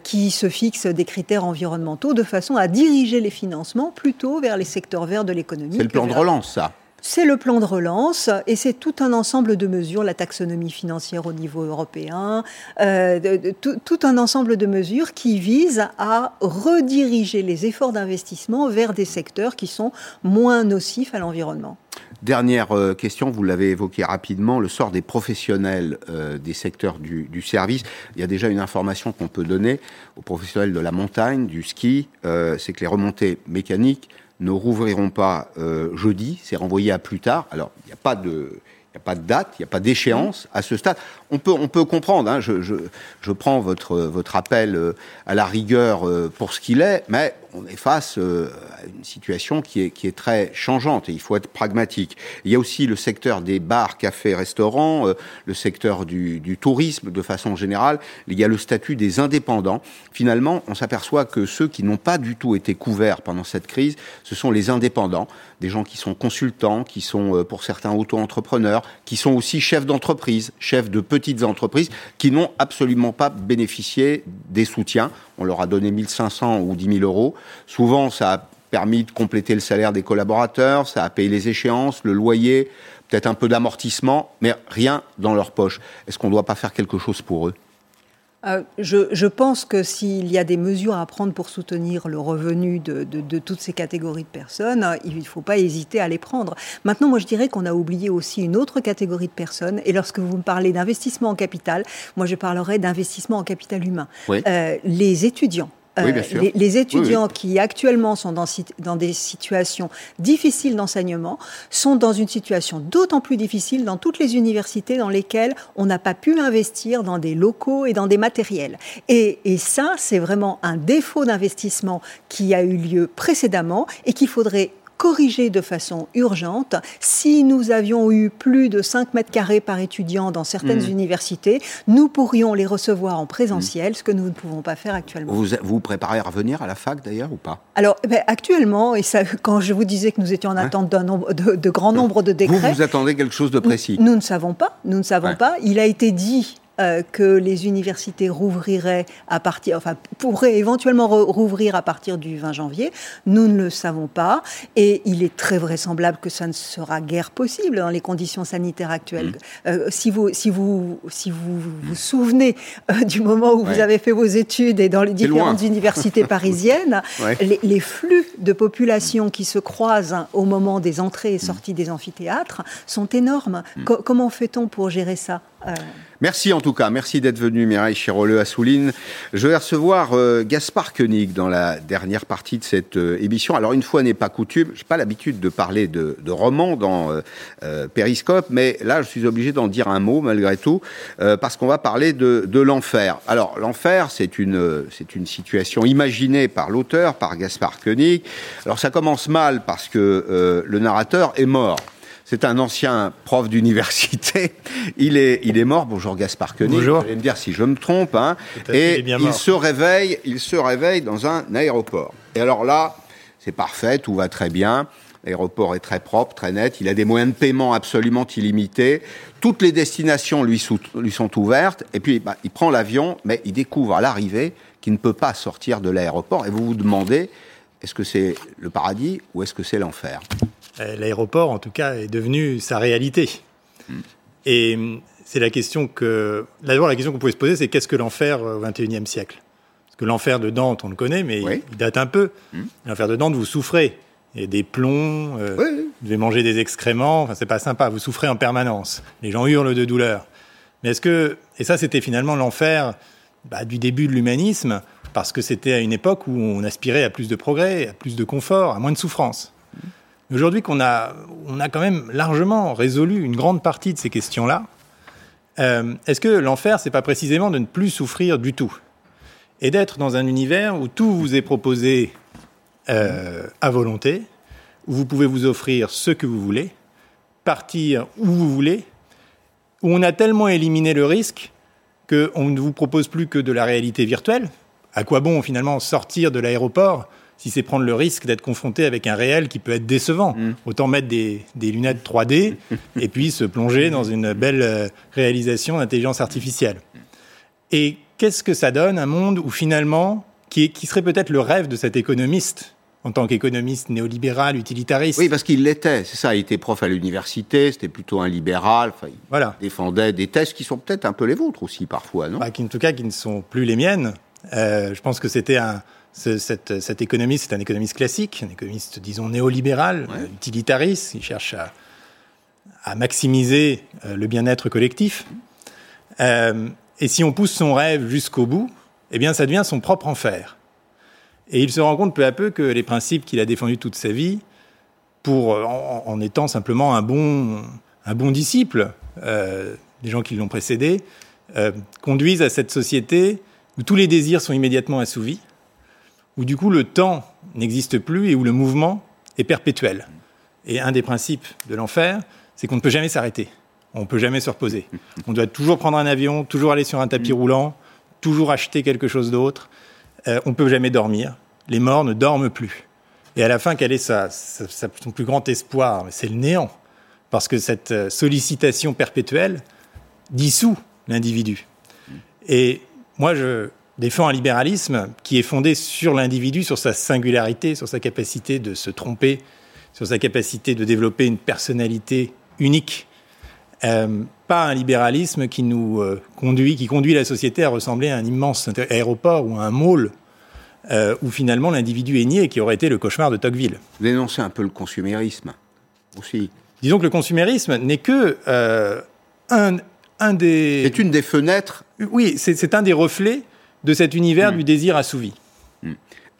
qui se fixent des critères environnementaux de façon à diriger les financements plutôt vers les secteurs verts de l'économie c'est le plan de relance, ça. C'est le plan de relance et c'est tout un ensemble de mesures, la taxonomie financière au niveau européen, euh, tout, un ensemble de mesures qui visent à rediriger les efforts d'investissement vers des secteurs qui sont moins nocifs à l'environnement. Dernière euh, question, vous l'avez évoqué rapidement, le sort des professionnels euh, des secteurs du, service. Il y a déjà une information qu'on peut donner aux professionnels de la montagne, du ski, c'est que les remontées mécaniques ne rouvriront pas euh, jeudi, c'est renvoyé à plus tard. Alors, il n'y a pas de... Il n'y a pas de date, il n'y a pas d'échéance à ce stade. On peut, on peut comprendre, hein, je, je, je, prends votre, votre appel euh, à la rigueur euh, pour ce qu'il est, mais on est face euh, à une situation qui est, qui est très changeante et il faut être pragmatique. Il y a aussi le secteur des bars, cafés, restaurants, euh, le secteur du, tourisme de façon générale. Il y a le statut des indépendants. Finalement, on s'aperçoit que ceux qui n'ont pas du tout été couverts pendant cette crise, ce sont les indépendants, des gens qui sont consultants, qui sont euh, pour certains auto-entrepreneurs, qui sont aussi chefs d'entreprise, chefs de petites entreprises, qui n'ont absolument pas bénéficié des soutiens. On leur a donné 1500 ou 10 000 euros. Souvent, ça a permis de compléter le salaire des collaborateurs, ça a payé les échéances, le loyer, peut-être un peu d'amortissement, mais rien dans leur poche. Est-ce qu'on ne doit pas faire quelque chose pour eux? Euh, je, pense que s'il y a des mesures à prendre pour soutenir le revenu de, toutes ces catégories de personnes, il ne faut pas hésiter à les prendre. Maintenant, moi, je dirais qu'on a oublié aussi une autre catégorie de personnes. Et lorsque vous me parlez d'investissement en capital, moi, je parlerai d'investissement en capital humain. Euh, les étudiants euh, les, étudiants qui actuellement sont dans, dans des situations difficiles d'enseignement sont dans une situation d'autant plus difficile dans toutes les universités dans lesquelles on n'a pas pu investir dans des locaux et dans des matériels. Et, et ça, c'est vraiment un défaut d'investissement qui a eu lieu précédemment et qu'il faudrait corriger de façon urgente. Si nous avions eu plus de 5 mètres carrés par étudiant dans certaines mmh. universités, nous pourrions les recevoir en présentiel, mmh. ce que nous ne pouvons pas faire actuellement. Vous vous préparez à revenir à la fac d'ailleurs ou pas? Alors eh ben, actuellement, et ça, quand je vous disais que nous étions en attente d'un nombre, de, de grand nombre de décrets... Vous, vous attendez quelque chose de précis? Nous, ne savons pas. Nous ne savons pas. Il a été dit euh, que les universités rouvriraient à partir, enfin, pourraient éventuellement rouvrir à partir du 20 janvier. Nous ne le savons pas. Et il est très vraisemblable que ça ne sera guère possible dans les conditions sanitaires actuelles. Mmh. Euh, si, vous, si, vous, si vous vous souvenez euh, du moment où vous avez fait vos études et dans les différentes universités parisiennes, les, flux de population qui se croisent au moment des entrées et sorties des amphithéâtres sont énormes. Mmh. comment fait-on pour gérer ça? Merci en tout cas, merci d'être venu Mireille Chiroleux à Souline. Je vais recevoir euh, Gaspard Koenig dans la dernière partie de cette euh, émission. Alors une fois n'est pas coutume, j'ai pas l'habitude de parler de, de romans dans euh, Périscope, mais là je suis obligé d'en dire un mot malgré tout, parce qu'on va parler de, de l'enfer. Alors l'enfer, c'est une, c'est une situation imaginée par l'auteur, par Gaspard Koenig. Alors ça commence mal parce que le narrateur est mort. C'est un ancien prof d'université. Il est, il est mort. Bonjour Gaspard Koenig. Bonjour. Vous allez me dire si je me trompe. Hein. Et il se réveille, il se réveille dans un aéroport. Et alors là, c'est parfait, tout va très bien. L'aéroport est très propre, très net. Il a des moyens de paiement absolument illimités. Toutes les destinations lui, lui sont ouvertes. Et puis, bah, il prend l'avion, mais il découvre à l'arrivée qu'il ne peut pas sortir de l'aéroport. Et vous vous demandez, est-ce que c'est le paradis ou est-ce que c'est l'enfer? L'aéroport, en tout cas, est devenu sa réalité. Hmm. Et hum, c'est la question que. D'abord, la question qu'on pouvait se poser, c'est qu'est-ce que l'enfer au XXIe siècle? Parce que l'enfer de Dante, on le connaît, mais il date un peu. Hmm. L'enfer de Dante, vous souffrez. Il y a des plombs, euh, vous devez manger des excréments, enfin, c'est pas sympa, vous souffrez en permanence. Les gens hurlent de douleur. Mais est-ce que. Et ça, c'était finalement l'enfer bah, du début de l'humanisme, parce que c'était à une époque où on aspirait à plus de progrès, à plus de confort, à moins de souffrance. Aujourd'hui qu'on a, on a quand même largement résolu une grande partie de ces questions-là, euh, est-ce que l'enfer, c'est pas précisément de ne plus souffrir du tout et d'être dans un univers où tout vous est proposé euh, à volonté, où vous pouvez vous offrir ce que vous voulez, partir où vous voulez, où on a tellement éliminé le risque qu'on ne vous propose plus que de la réalité virtuelle? À quoi bon finalement sortir de l'aéroport si c'est prendre le risque d'être confronté avec un réel qui peut être décevant. Mm. Autant mettre des, lunettes 3D et puis se plonger dans une belle euh, réalisation d'intelligence artificielle. Et qu'est-ce que ça donne, un monde où finalement, qui, qui serait peut-être le rêve de cet économiste en tant qu'économiste néolibéral, utilitariste? Oui, parce qu'il l'était, c'est ça. Il était prof à l'université, c'était plutôt un libéral. Enfin, il voilà. défendait des thèses qui sont peut-être un peu les vôtres aussi parfois, non? Bah, qui, En tout cas, qui ne sont plus les miennes. Euh, je pense que c'était un, cet, cet, économiste, c'est un économiste classique, un économiste, disons, néolibéral, utilitariste, il cherche à, à maximiser euh, le bien-être collectif. Euh, et si on pousse son rêve jusqu'au bout, eh bien, ça devient son propre enfer. Et il se rend compte peu à peu que les principes qu'il a défendus toute sa vie, pour, euh, en, en étant simplement un bon, un bon disciple euh, des gens qui l'ont précédé, euh, conduisent à cette société où tous les désirs sont immédiatement assouvis, où du coup le temps n'existe plus et où le mouvement est perpétuel. Et un des principes de l'enfer, c'est qu'on ne peut jamais s'arrêter. On ne peut jamais se reposer. On doit toujours prendre un avion, toujours aller sur un tapis mm. roulant, toujours acheter quelque chose d'autre. Euh, on ne peut jamais dormir. Les morts ne dorment plus. Et à la fin, quel est sa, son plus grand espoir? C'est le néant. Parce que cette euh, sollicitation perpétuelle dissout l'individu. Et moi, je, défend un libéralisme qui est fondé sur l'individu, sur sa singularité, sur sa capacité de se tromper, sur sa capacité de développer une personnalité unique. pas un libéralisme qui nous conduit, qui conduit la société à ressembler à un immense aéroport ou à un mall où finalement l'individu est nié, qui aurait été le cauchemar de Tocqueville. Vous dénoncez un peu le consumérisme aussi? Disons que le consumérisme n'est que un, un des. C'est une des fenêtres? Oui, c'est un des reflets de cet univers hmm. du désir assouvi. Hmm.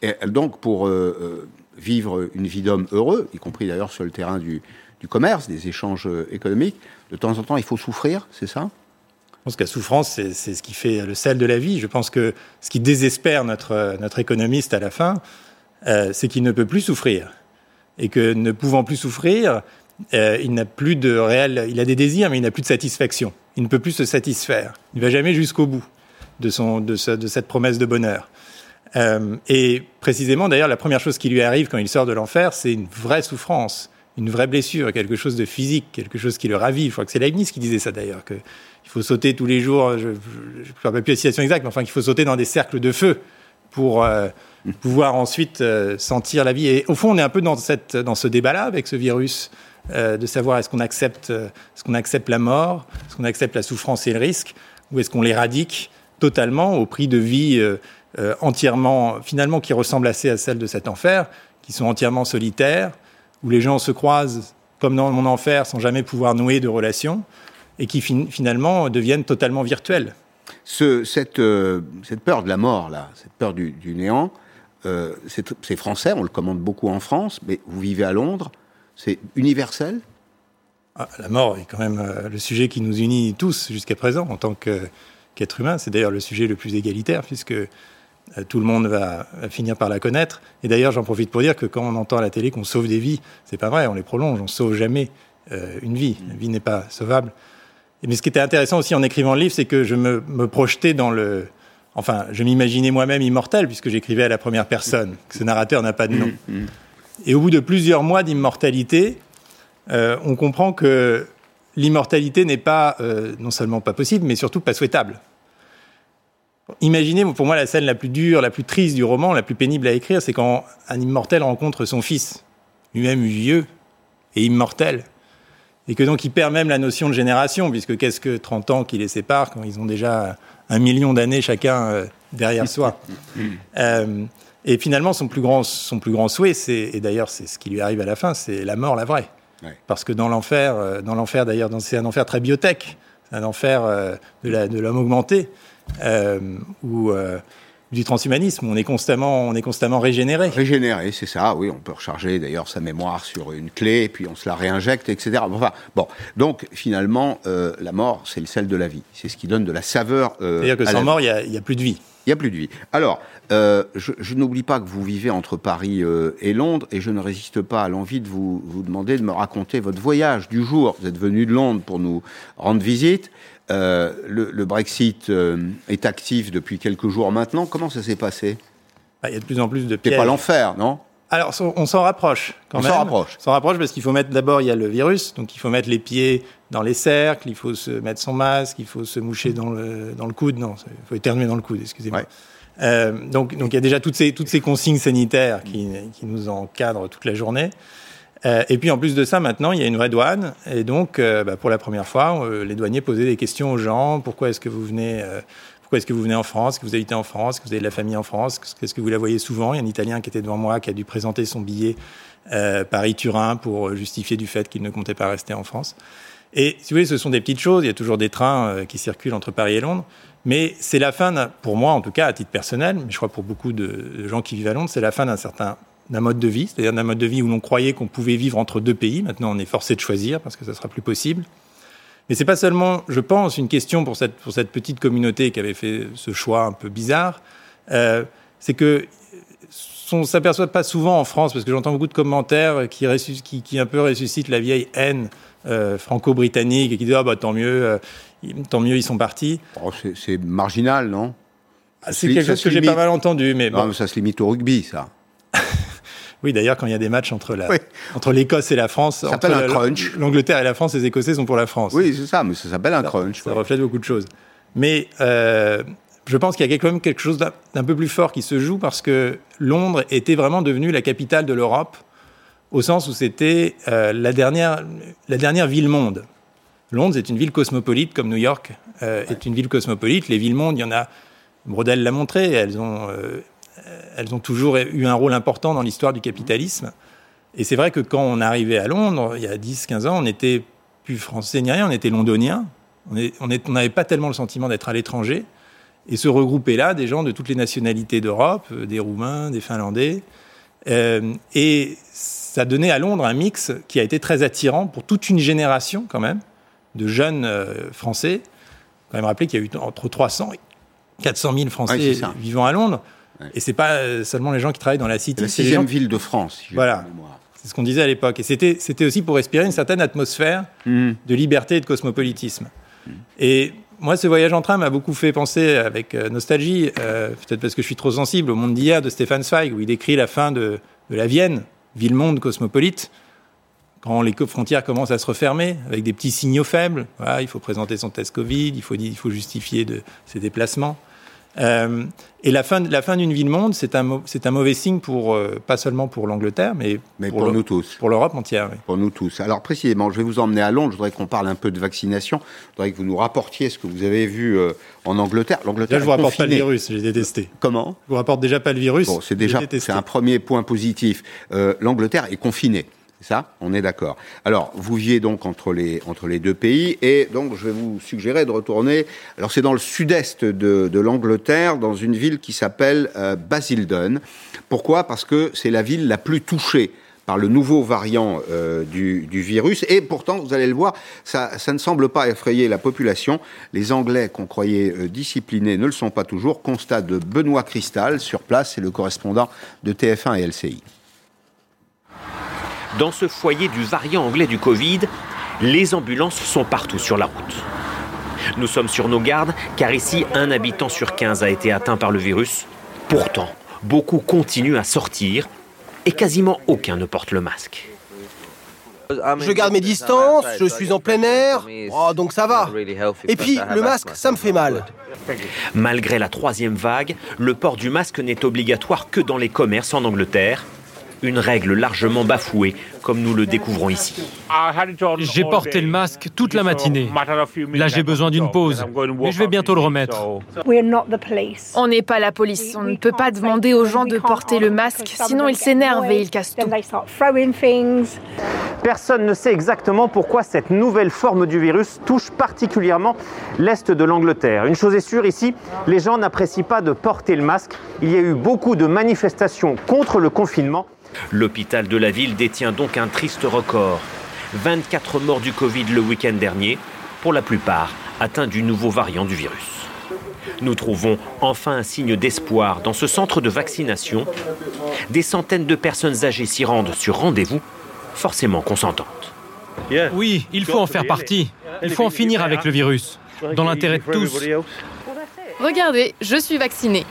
Et donc, pour euh, euh, vivre une vie d'homme heureux, y compris d'ailleurs sur le terrain du, du, commerce, des échanges euh, économiques, de temps en temps, il faut souffrir, c'est ça? Je pense que la souffrance, c'est ce qui fait le sel de la vie. Je pense que ce qui désespère notre, notre économiste à la fin, c'est qu'il ne peut plus souffrir. Et que ne pouvant plus souffrir, il n'a plus de réel. Il a des désirs, mais il n'a plus de satisfaction. Il ne peut plus se satisfaire. Il ne va jamais jusqu'au bout de, son, de, de, cette promesse de bonheur. Euh, et précisément, d'ailleurs, la première chose qui lui arrive quand il sort de l'enfer, c'est une vraie souffrance, une vraie blessure, quelque chose de physique, quelque chose qui le ravive. Je crois que c'est Leibniz qui disait ça d'ailleurs, qu'il faut sauter tous les jours, je ne rappelle plus la citation exacte, mais enfin qu'il faut sauter dans des cercles de feu pour euh, pouvoir ensuite euh, sentir la vie. Et au fond, on est un peu dans, cette, dans ce débat-là avec ce virus. de savoir est-ce qu'on accepte, est-ce qu'on accepte la mort, est-ce qu'on accepte la souffrance et le risque, ou est-ce qu'on l'éradique totalement au prix de vie euh, euh, entièrement, finalement, qui ressemblent assez à celle de cet enfer, qui sont entièrement solitaires, où les gens se croisent comme dans mon enfer sans jamais pouvoir nouer de relations, et qui finalement deviennent totalement virtuels. Ce, cette, euh, cette, peur de la mort, là, cette peur du, néant, c'est français, on le commande beaucoup en France, mais vous vivez à Londres, c'est universel? Ah, La mort est quand même le sujet qui nous unit tous jusqu'à présent en tant que qu'être humain. C'est d'ailleurs le sujet le plus égalitaire, puisque euh, tout le monde va, finir par la connaître. Et d'ailleurs, j'en profite pour dire que quand on entend à la télé qu'on sauve des vies, c'est pas vrai, on les prolonge, on sauve jamais euh, une vie. La vie n'est pas sauvable. Mais ce qui était intéressant aussi en écrivant le livre, c'est que je me, projetais dans le. Enfin, je m'imaginais moi-même immortel, puisque j'écrivais à la première personne. Que ce narrateur n'a pas de nom. Mmh, mmh. Et au bout de plusieurs mois d'immortalité, euh, on comprend que l'immortalité n'est pas euh, non seulement pas possible, mais surtout pas souhaitable. Imaginez, pour moi, la scène la plus dure, la plus triste du roman, la plus pénible à écrire, c'est quand un immortel rencontre son fils, lui-même vieux et immortel, et que donc il perd même la notion de génération, puisque qu'est-ce que 30 ans qui les séparent quand ils ont déjà un million d'années chacun euh, derrière soi euh, Et finalement, son plus grand, son plus grand souhait, et d'ailleurs c'est ce qui lui arrive à la fin, c'est la mort, la vraie. Parce que dans l'enfer, euh, dans l'enfer d'ailleurs, c'est un enfer très biotech, un enfer euh, de l'homme augmenté, euh, ou du transhumanisme. On est constamment, on est constamment régénéré. Régénéré, c'est ça. Oui, on peut recharger d'ailleurs sa mémoire sur une clé, puis on se la réinjecte, etc. Enfin, bon, donc finalement, la mort, c'est le sel de la vie. C'est ce qui donne de la saveur. C'est-à-dire que sans mort, il n'y a, plus de vie. Il n'y a plus de vie. Alors, euh, je, n'oublie pas que vous vivez entre Paris euh, et Londres et je ne résiste pas à l'envie de vous, vous demander de me raconter votre voyage du jour. Vous êtes venu de Londres pour nous rendre visite. Euh, le, Brexit est actif depuis quelques jours maintenant. Comment ça s'est passé? Bah, Il y a de plus en plus de pièges. C'est pas l'enfer, non? Alors, on s'en rapproche quand on s'en rapproche. On s'en rapproche parce qu'il faut mettre d'abord, il y a le virus, donc il faut mettre les pieds dans les cercles, il faut se mettre son masque, il faut se moucher dans le, dans le coude. Non, il faut éternuer dans le coude, excusez-moi. Euh, donc, donc il y a déjà toutes ces, toutes ces consignes sanitaires qui, qui nous encadrent toute la journée. Euh, et puis en plus de ça, maintenant, il y a une vraie douane. Et donc, euh, bah, pour la première fois, les douaniers posaient des questions aux gens. Pourquoi est-ce que vous venez pourquoi est-ce que vous venez en France que vous habitez en France que vous avez de la famille en France Est-ce que vous la voyez souvent? Il y a un Italien qui était devant moi qui a dû présenter son billet Paris-Turin pour justifier du fait qu'il ne comptait pas rester en France. Et si vous voulez, ce sont des petites choses. Il y a toujours des trains qui circulent entre Paris et Londres. Mais c'est la fin, pour moi en tout cas, à titre personnel, mais je crois pour beaucoup de gens qui vivent à Londres, c'est la fin d'un certain d'un mode de vie, c'est-à-dire d'un mode de vie où l'on croyait qu'on pouvait vivre entre deux pays. Maintenant, on est forcé de choisir parce que ça sera plus possible. Mais c'est pas seulement, je pense, une question pour cette, pour cette petite communauté qui avait fait ce choix un peu bizarre. Euh, c'est que on s'aperçoit pas souvent en France, parce que j'entends beaucoup de commentaires qui, qui, qui, un peu ressuscitent la vieille haine euh, franco-britannique et qui disent ah bah tant mieux, euh, tant mieux, ils sont partis. Oh, c'est marginal, non? Ah, C'est quelque chose que j'ai pas mal entendu, mais, non, mais ça se limite au rugby, ça. Oui, d'ailleurs, quand il y a des matchs entre la, entre l'Écosse et la France, ça s'appelle un crunch. L'Angleterre et la France, les Écossais sont pour la France. Oui, c'est ça, mais ça s'appelle un crunch. Ça reflète beaucoup de choses. Mais euh, je pense qu'il y a quand même quelque chose d'un peu plus fort qui se joue parce que Londres était vraiment devenue la capitale de l'Europe au sens où c'était euh, la, dernière, la dernière ville-monde. Londres est une ville cosmopolite comme New York est une ville cosmopolite. Les villes-mondes, il y en a, Brodel l'a montré, elles ont, elles ont toujours eu un rôle important dans l'histoire du capitalisme. Et c'est vrai que quand on arrivait à Londres, il y a 10-15 ans, on n'était plus français ni rien, on était londonien. On n'avait pas tellement le sentiment d'être à l'étranger. Et se regrouper là des gens de toutes les nationalités d'Europe, euh, des Roumains, des Finlandais. Euh, et ça donnait à Londres un mix qui a été très attirant pour toute une génération, quand même, de jeunes euh, Français. Il faut quand même rappeler qu'il y a eu entre 300 et 400 000 Français vivant à Londres. Et c'est pas euh, seulement les gens qui travaillent dans la cité. La sixième ville de France. Si voilà. C'est ce qu'on disait à l'époque. Et c'était, c'était aussi pour respirer une certaine atmosphère mmh. de liberté et de cosmopolitisme. Mmh. Et moi, ce voyage en train m'a beaucoup fait penser avec euh, nostalgie, euh, peut-être parce que je suis trop sensible au monde d'hier de Stéphane Zweig, où il décrit la fin de, de la Vienne, ville-monde cosmopolite, quand les frontières commencent à se refermer, avec des petits signaux faibles. Voilà, il faut présenter son test Covid, il faut, il faut justifier de ses déplacements. Euh, et la fin, la fin d'une ville-monde, c'est un, c'est un mauvais signe pour, euh, pas seulement pour l'Angleterre, mais, mais pour, nous tous. Pour l'Europe entière. Pour nous tous. Alors précisément, je vais vous emmener à Londres. Je voudrais qu'on parle un peu de vaccination. Je voudrais que vous nous rapportiez ce que vous avez vu euh, en Angleterre. L'Angleterre. Là, je vous rapporte pas le virus. J'ai détesté. Comment? Je vous rapporte déjà pas le virus. Bon, c'est déjà c'est un premier point positif. L'Angleterre est confinée ça, on est d'accord. Alors, vous viviez donc entre les, deux pays, et donc je vais vous suggérer de retourner. Alors, c'est dans le sud-est de, l'Angleterre, dans une ville qui s'appelle euh, Basildon. Pourquoi? Parce que c'est la ville la plus touchée par le nouveau variant euh, du, virus. Et pourtant, vous allez le voir, ça, ça, ne semble pas effrayer la population. Les Anglais qu'on croyait euh, disciplinés ne le sont pas toujours. Constat de Benoît Cristal, sur place, c'est le correspondant de TF1 et LCI. Dans ce foyer du variant anglais du Covid, les ambulances sont partout sur la route. Nous sommes sur nos gardes car ici, un habitant sur 15 a été atteint par le virus. Pourtant, beaucoup continuent à sortir et quasiment aucun ne porte le masque. Je garde mes distances, je suis en plein air, oh, donc ça va. Et puis, le masque, ça me fait mal. Malgré la troisième vague, le port du masque n'est obligatoire que dans les commerces en Angleterre une règle largement bafouée, comme nous le découvrons ici. J'ai porté le masque toute la matinée. Là, j'ai besoin d'une pause, mais je vais bientôt le remettre. On n'est pas la police. On ne peut pas demander aux gens de porter le masque, sinon ils s'énervent et ils cassent tout. Personne ne sait exactement pourquoi cette nouvelle forme du virus touche particulièrement l'Est de l'Angleterre. Une chose est sûre, ici, les gens n'apprécient pas de porter le masque. Il y a eu beaucoup de manifestations contre le confinement. L'hôpital de la ville détient donc un triste record. 24 morts du Covid le week-end dernier, pour la plupart atteints du nouveau variant du virus. Nous trouvons enfin un signe d'espoir dans ce centre de vaccination. Des centaines de personnes âgées s'y rendent sur rendez-vous, forcément consentantes. Oui, il faut en faire partie. Il faut en finir avec le virus, dans l'intérêt de tous. Regardez, je suis vacciné.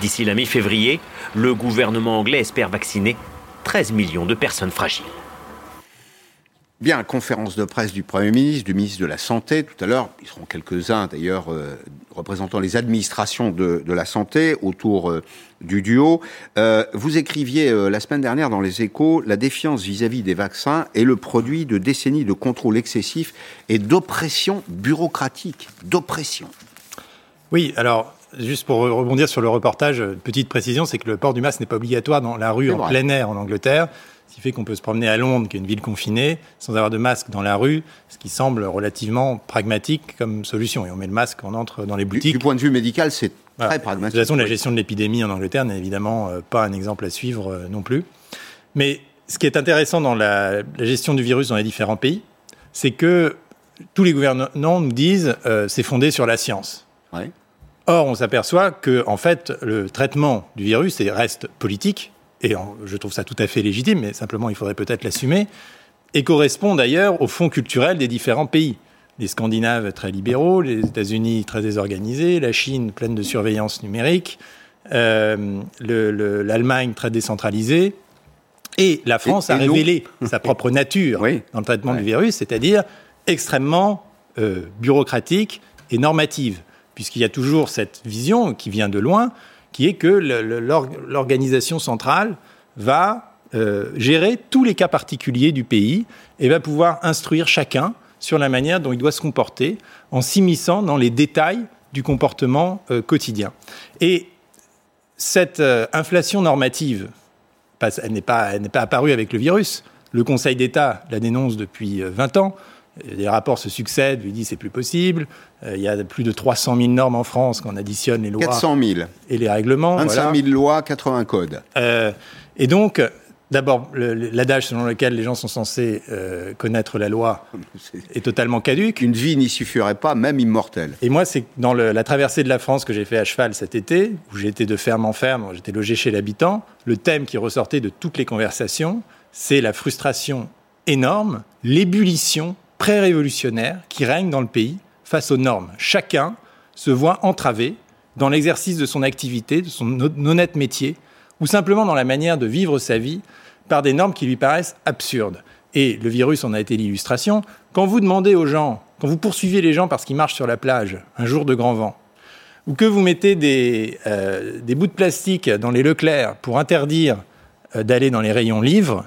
D'ici la mi-février, le gouvernement anglais espère vacciner 13 millions de personnes fragiles. Bien, conférence de presse du Premier ministre, du ministre de la Santé, tout à l'heure, ils seront quelques-uns d'ailleurs euh, représentant les administrations de, la santé autour euh, du duo. Euh, vous écriviez la semaine dernière dans les échos, la défiance vis-à-vis des vaccins est le produit de décennies de contrôle excessif et d'oppression bureaucratique, d'oppression. Oui, alors Juste pour rebondir sur le reportage, petite précision, c'est que le port du masque n'est pas obligatoire dans la rue en plein air en Angleterre. Ce qui fait qu'on peut se promener à Londres, qui est une ville confinée, sans avoir de masque dans la rue, ce qui semble relativement pragmatique comme solution. Et on met le masque, on entre dans les boutiques. Du, point de vue médical, c'est très pragmatique. De toute façon, la gestion de l'épidémie en Angleterre n'est évidemment euh, pas un exemple à suivre euh, non plus. Mais ce qui est intéressant dans la, gestion du virus dans les différents pays, c'est que tous les gouvernements nous disent euh, c'est fondé sur la science. Ouais. Or, on s'aperçoit que, en fait, le traitement du virus reste politique, et je trouve ça tout à fait légitime, mais simplement il faudrait peut-être l'assumer, et correspond d'ailleurs au fond culturel des différents pays. Les Scandinaves très libéraux, les États-Unis très désorganisés, la Chine pleine de surveillance numérique, euh, l'Allemagne très décentralisée, et la France a révélé sa propre nature dans le traitement du virus, c'est-à-dire extrêmement euh, bureaucratique et normative puisqu'il y a toujours cette vision qui vient de loin, qui est que l'organisation centrale va euh, gérer tous les cas particuliers du pays et va pouvoir instruire chacun sur la manière dont il doit se comporter en s'immisçant dans les détails du comportement euh, quotidien. Et cette euh, inflation normative, elle n'est pas, pas apparue avec le virus. Le Conseil d'État la dénonce depuis 20 ans. Les rapports se succèdent, lui dit c'est plus possible. Euh, il y a plus de 300 000 normes en France quand on additionne les lois 400 000. et les règlements. 25 000 lois, 80 codes. Euh, et donc, d'abord, l'adage selon lequel les gens sont censés euh, connaître la loi est... totalement caduque. Une vie n'y suffirait pas, même immortelle. Et moi, c'est dans la traversée de la France que j'ai fait à cheval cet été, où j'étais de ferme en ferme, j'étais logé chez l'habitant, le thème qui ressortait de toutes les conversations, c'est la frustration énorme, l'ébullition pré-révolutionnaire qui règne dans le pays face aux normes. Chacun se voit entravé dans l'exercice de son activité, de son honnête métier, ou simplement dans la manière de vivre sa vie par des normes qui lui paraissent absurdes. Et le virus en a été l'illustration. Quand vous demandez aux gens, quand vous poursuivez les gens parce qu'ils marchent sur la plage un jour de grand vent, ou que vous mettez des, euh, bouts de plastique dans les Leclerc pour interdire euh, d'aller dans les rayons livres,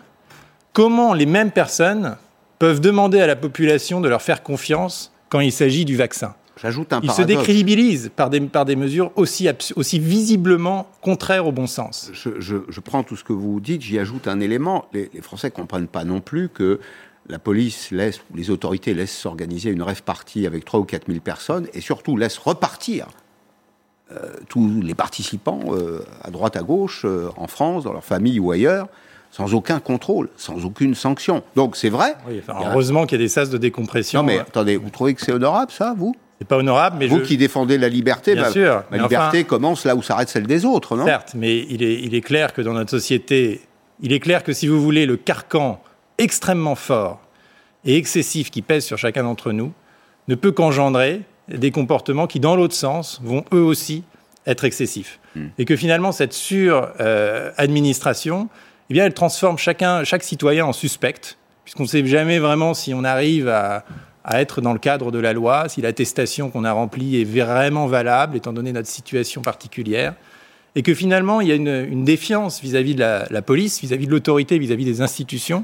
comment les mêmes personnes peuvent demander à la population de leur faire confiance quand il s'agit du vaccin. J'ajoute un Ils se décrédibilisent par des, par des mesures aussi, aussi visiblement contraires au bon sens. Je, prends tout ce que vous dites, j'y ajoute un élément. Les, Français ne comprennent pas non plus que la police laisse, les autorités laissent s'organiser une rêve partie avec 3 ou 4 000 personnes et surtout laissent repartir euh, tous les participants euh, à droite, à gauche, euh, en France, dans leur famille ou ailleurs, sans aucun contrôle, sans aucune sanction. Donc c'est vrai. heureusement qu'il y a des sas de décompression. Non mais attendez, vous trouvez que c'est honorable ça, vous? C'est pas honorable, mais vous qui défendez la liberté, Bien bah, sûr, la liberté commence là où s'arrête celle des autres, non? Certes, mais il est, il est clair que dans notre société, il est clair que si vous voulez le carcan extrêmement fort et excessif qui pèse sur chacun d'entre nous, ne peut qu'engendrer des comportements qui, dans l'autre sens, vont eux aussi être excessifs. Hmm. Et que finalement, cette sur-administration, eh elle transforme chacun, chaque citoyen en suspect, puisqu'on ne sait jamais vraiment si on arrive à, être dans le cadre de la loi, si l'attestation qu'on a remplie est vraiment valable, étant donné notre situation particulière, et que finalement, il y a une, défiance vis-à-vis de la, police, vis-à-vis de l'autorité, vis-à-vis des institutions,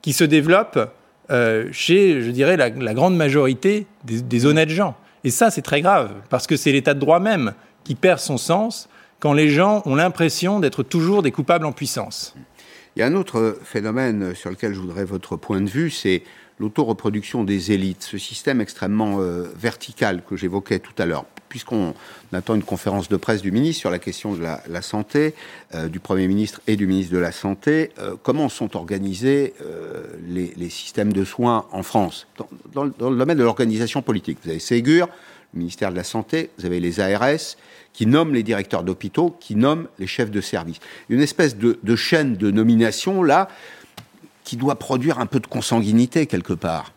qui se développe euh, chez, je dirais, la, grande majorité des honnêtes gens. Et ça, c'est très grave, parce que c'est l'état de droit même qui perd son sens quand les gens ont l'impression d'être toujours des coupables en puissance. Il y a un autre phénomène sur lequel je voudrais votre point de vue, c'est l'autoreproduction des élites, ce système extrêmement euh, vertical que j'évoquais tout à l'heure. Puisqu'on attend une conférence de presse du ministre sur la question de la, santé, euh, du Premier ministre et du ministre de la Santé, euh, comment sont organisés les, systèmes de soins en France? Dans, dans le domaine de l'organisation politique Vous avez Ségur, ministère de la Santé, vous avez les ARS, qui nomme les directeurs d'hôpitaux, qui nomme les chefs de service. Une espèce de, chaîne de nomination, là, qui doit produire un peu de consanguinité quelque part.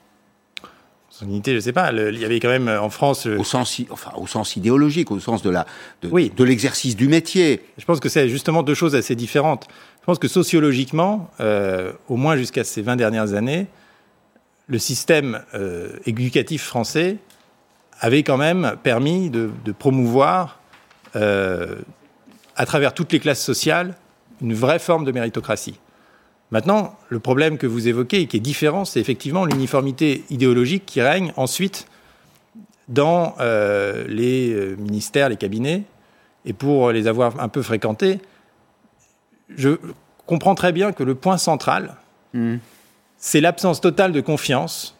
Consanguinité, je ne sais pas. il y avait quand même en France. Au sens, enfin, au sens idéologique, au sens de la, de, de l'exercice du métier. Je pense que c'est justement deux choses assez différentes. Je pense que sociologiquement, euh, au moins jusqu'à ces 20 dernières années, le système euh, éducatif français avait quand même permis de, de promouvoir euh, à travers toutes les classes sociales, une vraie forme de méritocratie. Maintenant, le problème que vous évoquez et qui est différent, c'est effectivement l'uniformité idéologique qui règne ensuite dans euh, les euh, ministères, les cabinets. Et pour les avoir un peu fréquentés, je comprends très bien que le point central, mmh. c'est l'absence totale de confiance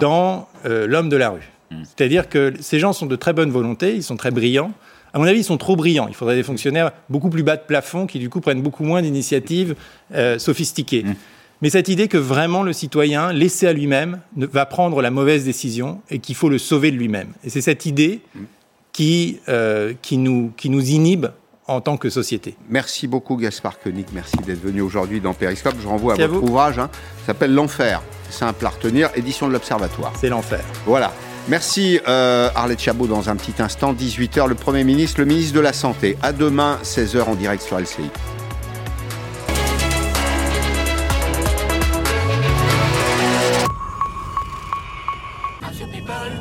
dans l'homme de la rue. Mmh. C'est-à-dire que ces gens sont de très bonne volonté, ils sont très brillants, à mon avis, ils sont trop brillants. Il faudrait des fonctionnaires beaucoup plus bas de plafond qui, du coup, prennent beaucoup moins d'initiatives euh, sophistiquées. Mmh. Mais cette idée que vraiment le citoyen, laissé à lui-même, va prendre la mauvaise décision et qu'il faut le sauver de lui-même. Et c'est cette idée mmh. qui, euh, qui, nous, qui nous inhibe en tant que société. Merci beaucoup Gaspard Koenig, merci d'être venu aujourd'hui dans Périscope. Je renvoie à votre ouvrage, hein. ça s'appelle L'Enfer, simple à retenir, édition de l'Observatoire. C'est l'enfer. Voilà. Merci euh, Arlette Chabot dans un petit instant, 18h, le Premier ministre, le ministre de la Santé. À demain, 16h en direct sur LCI.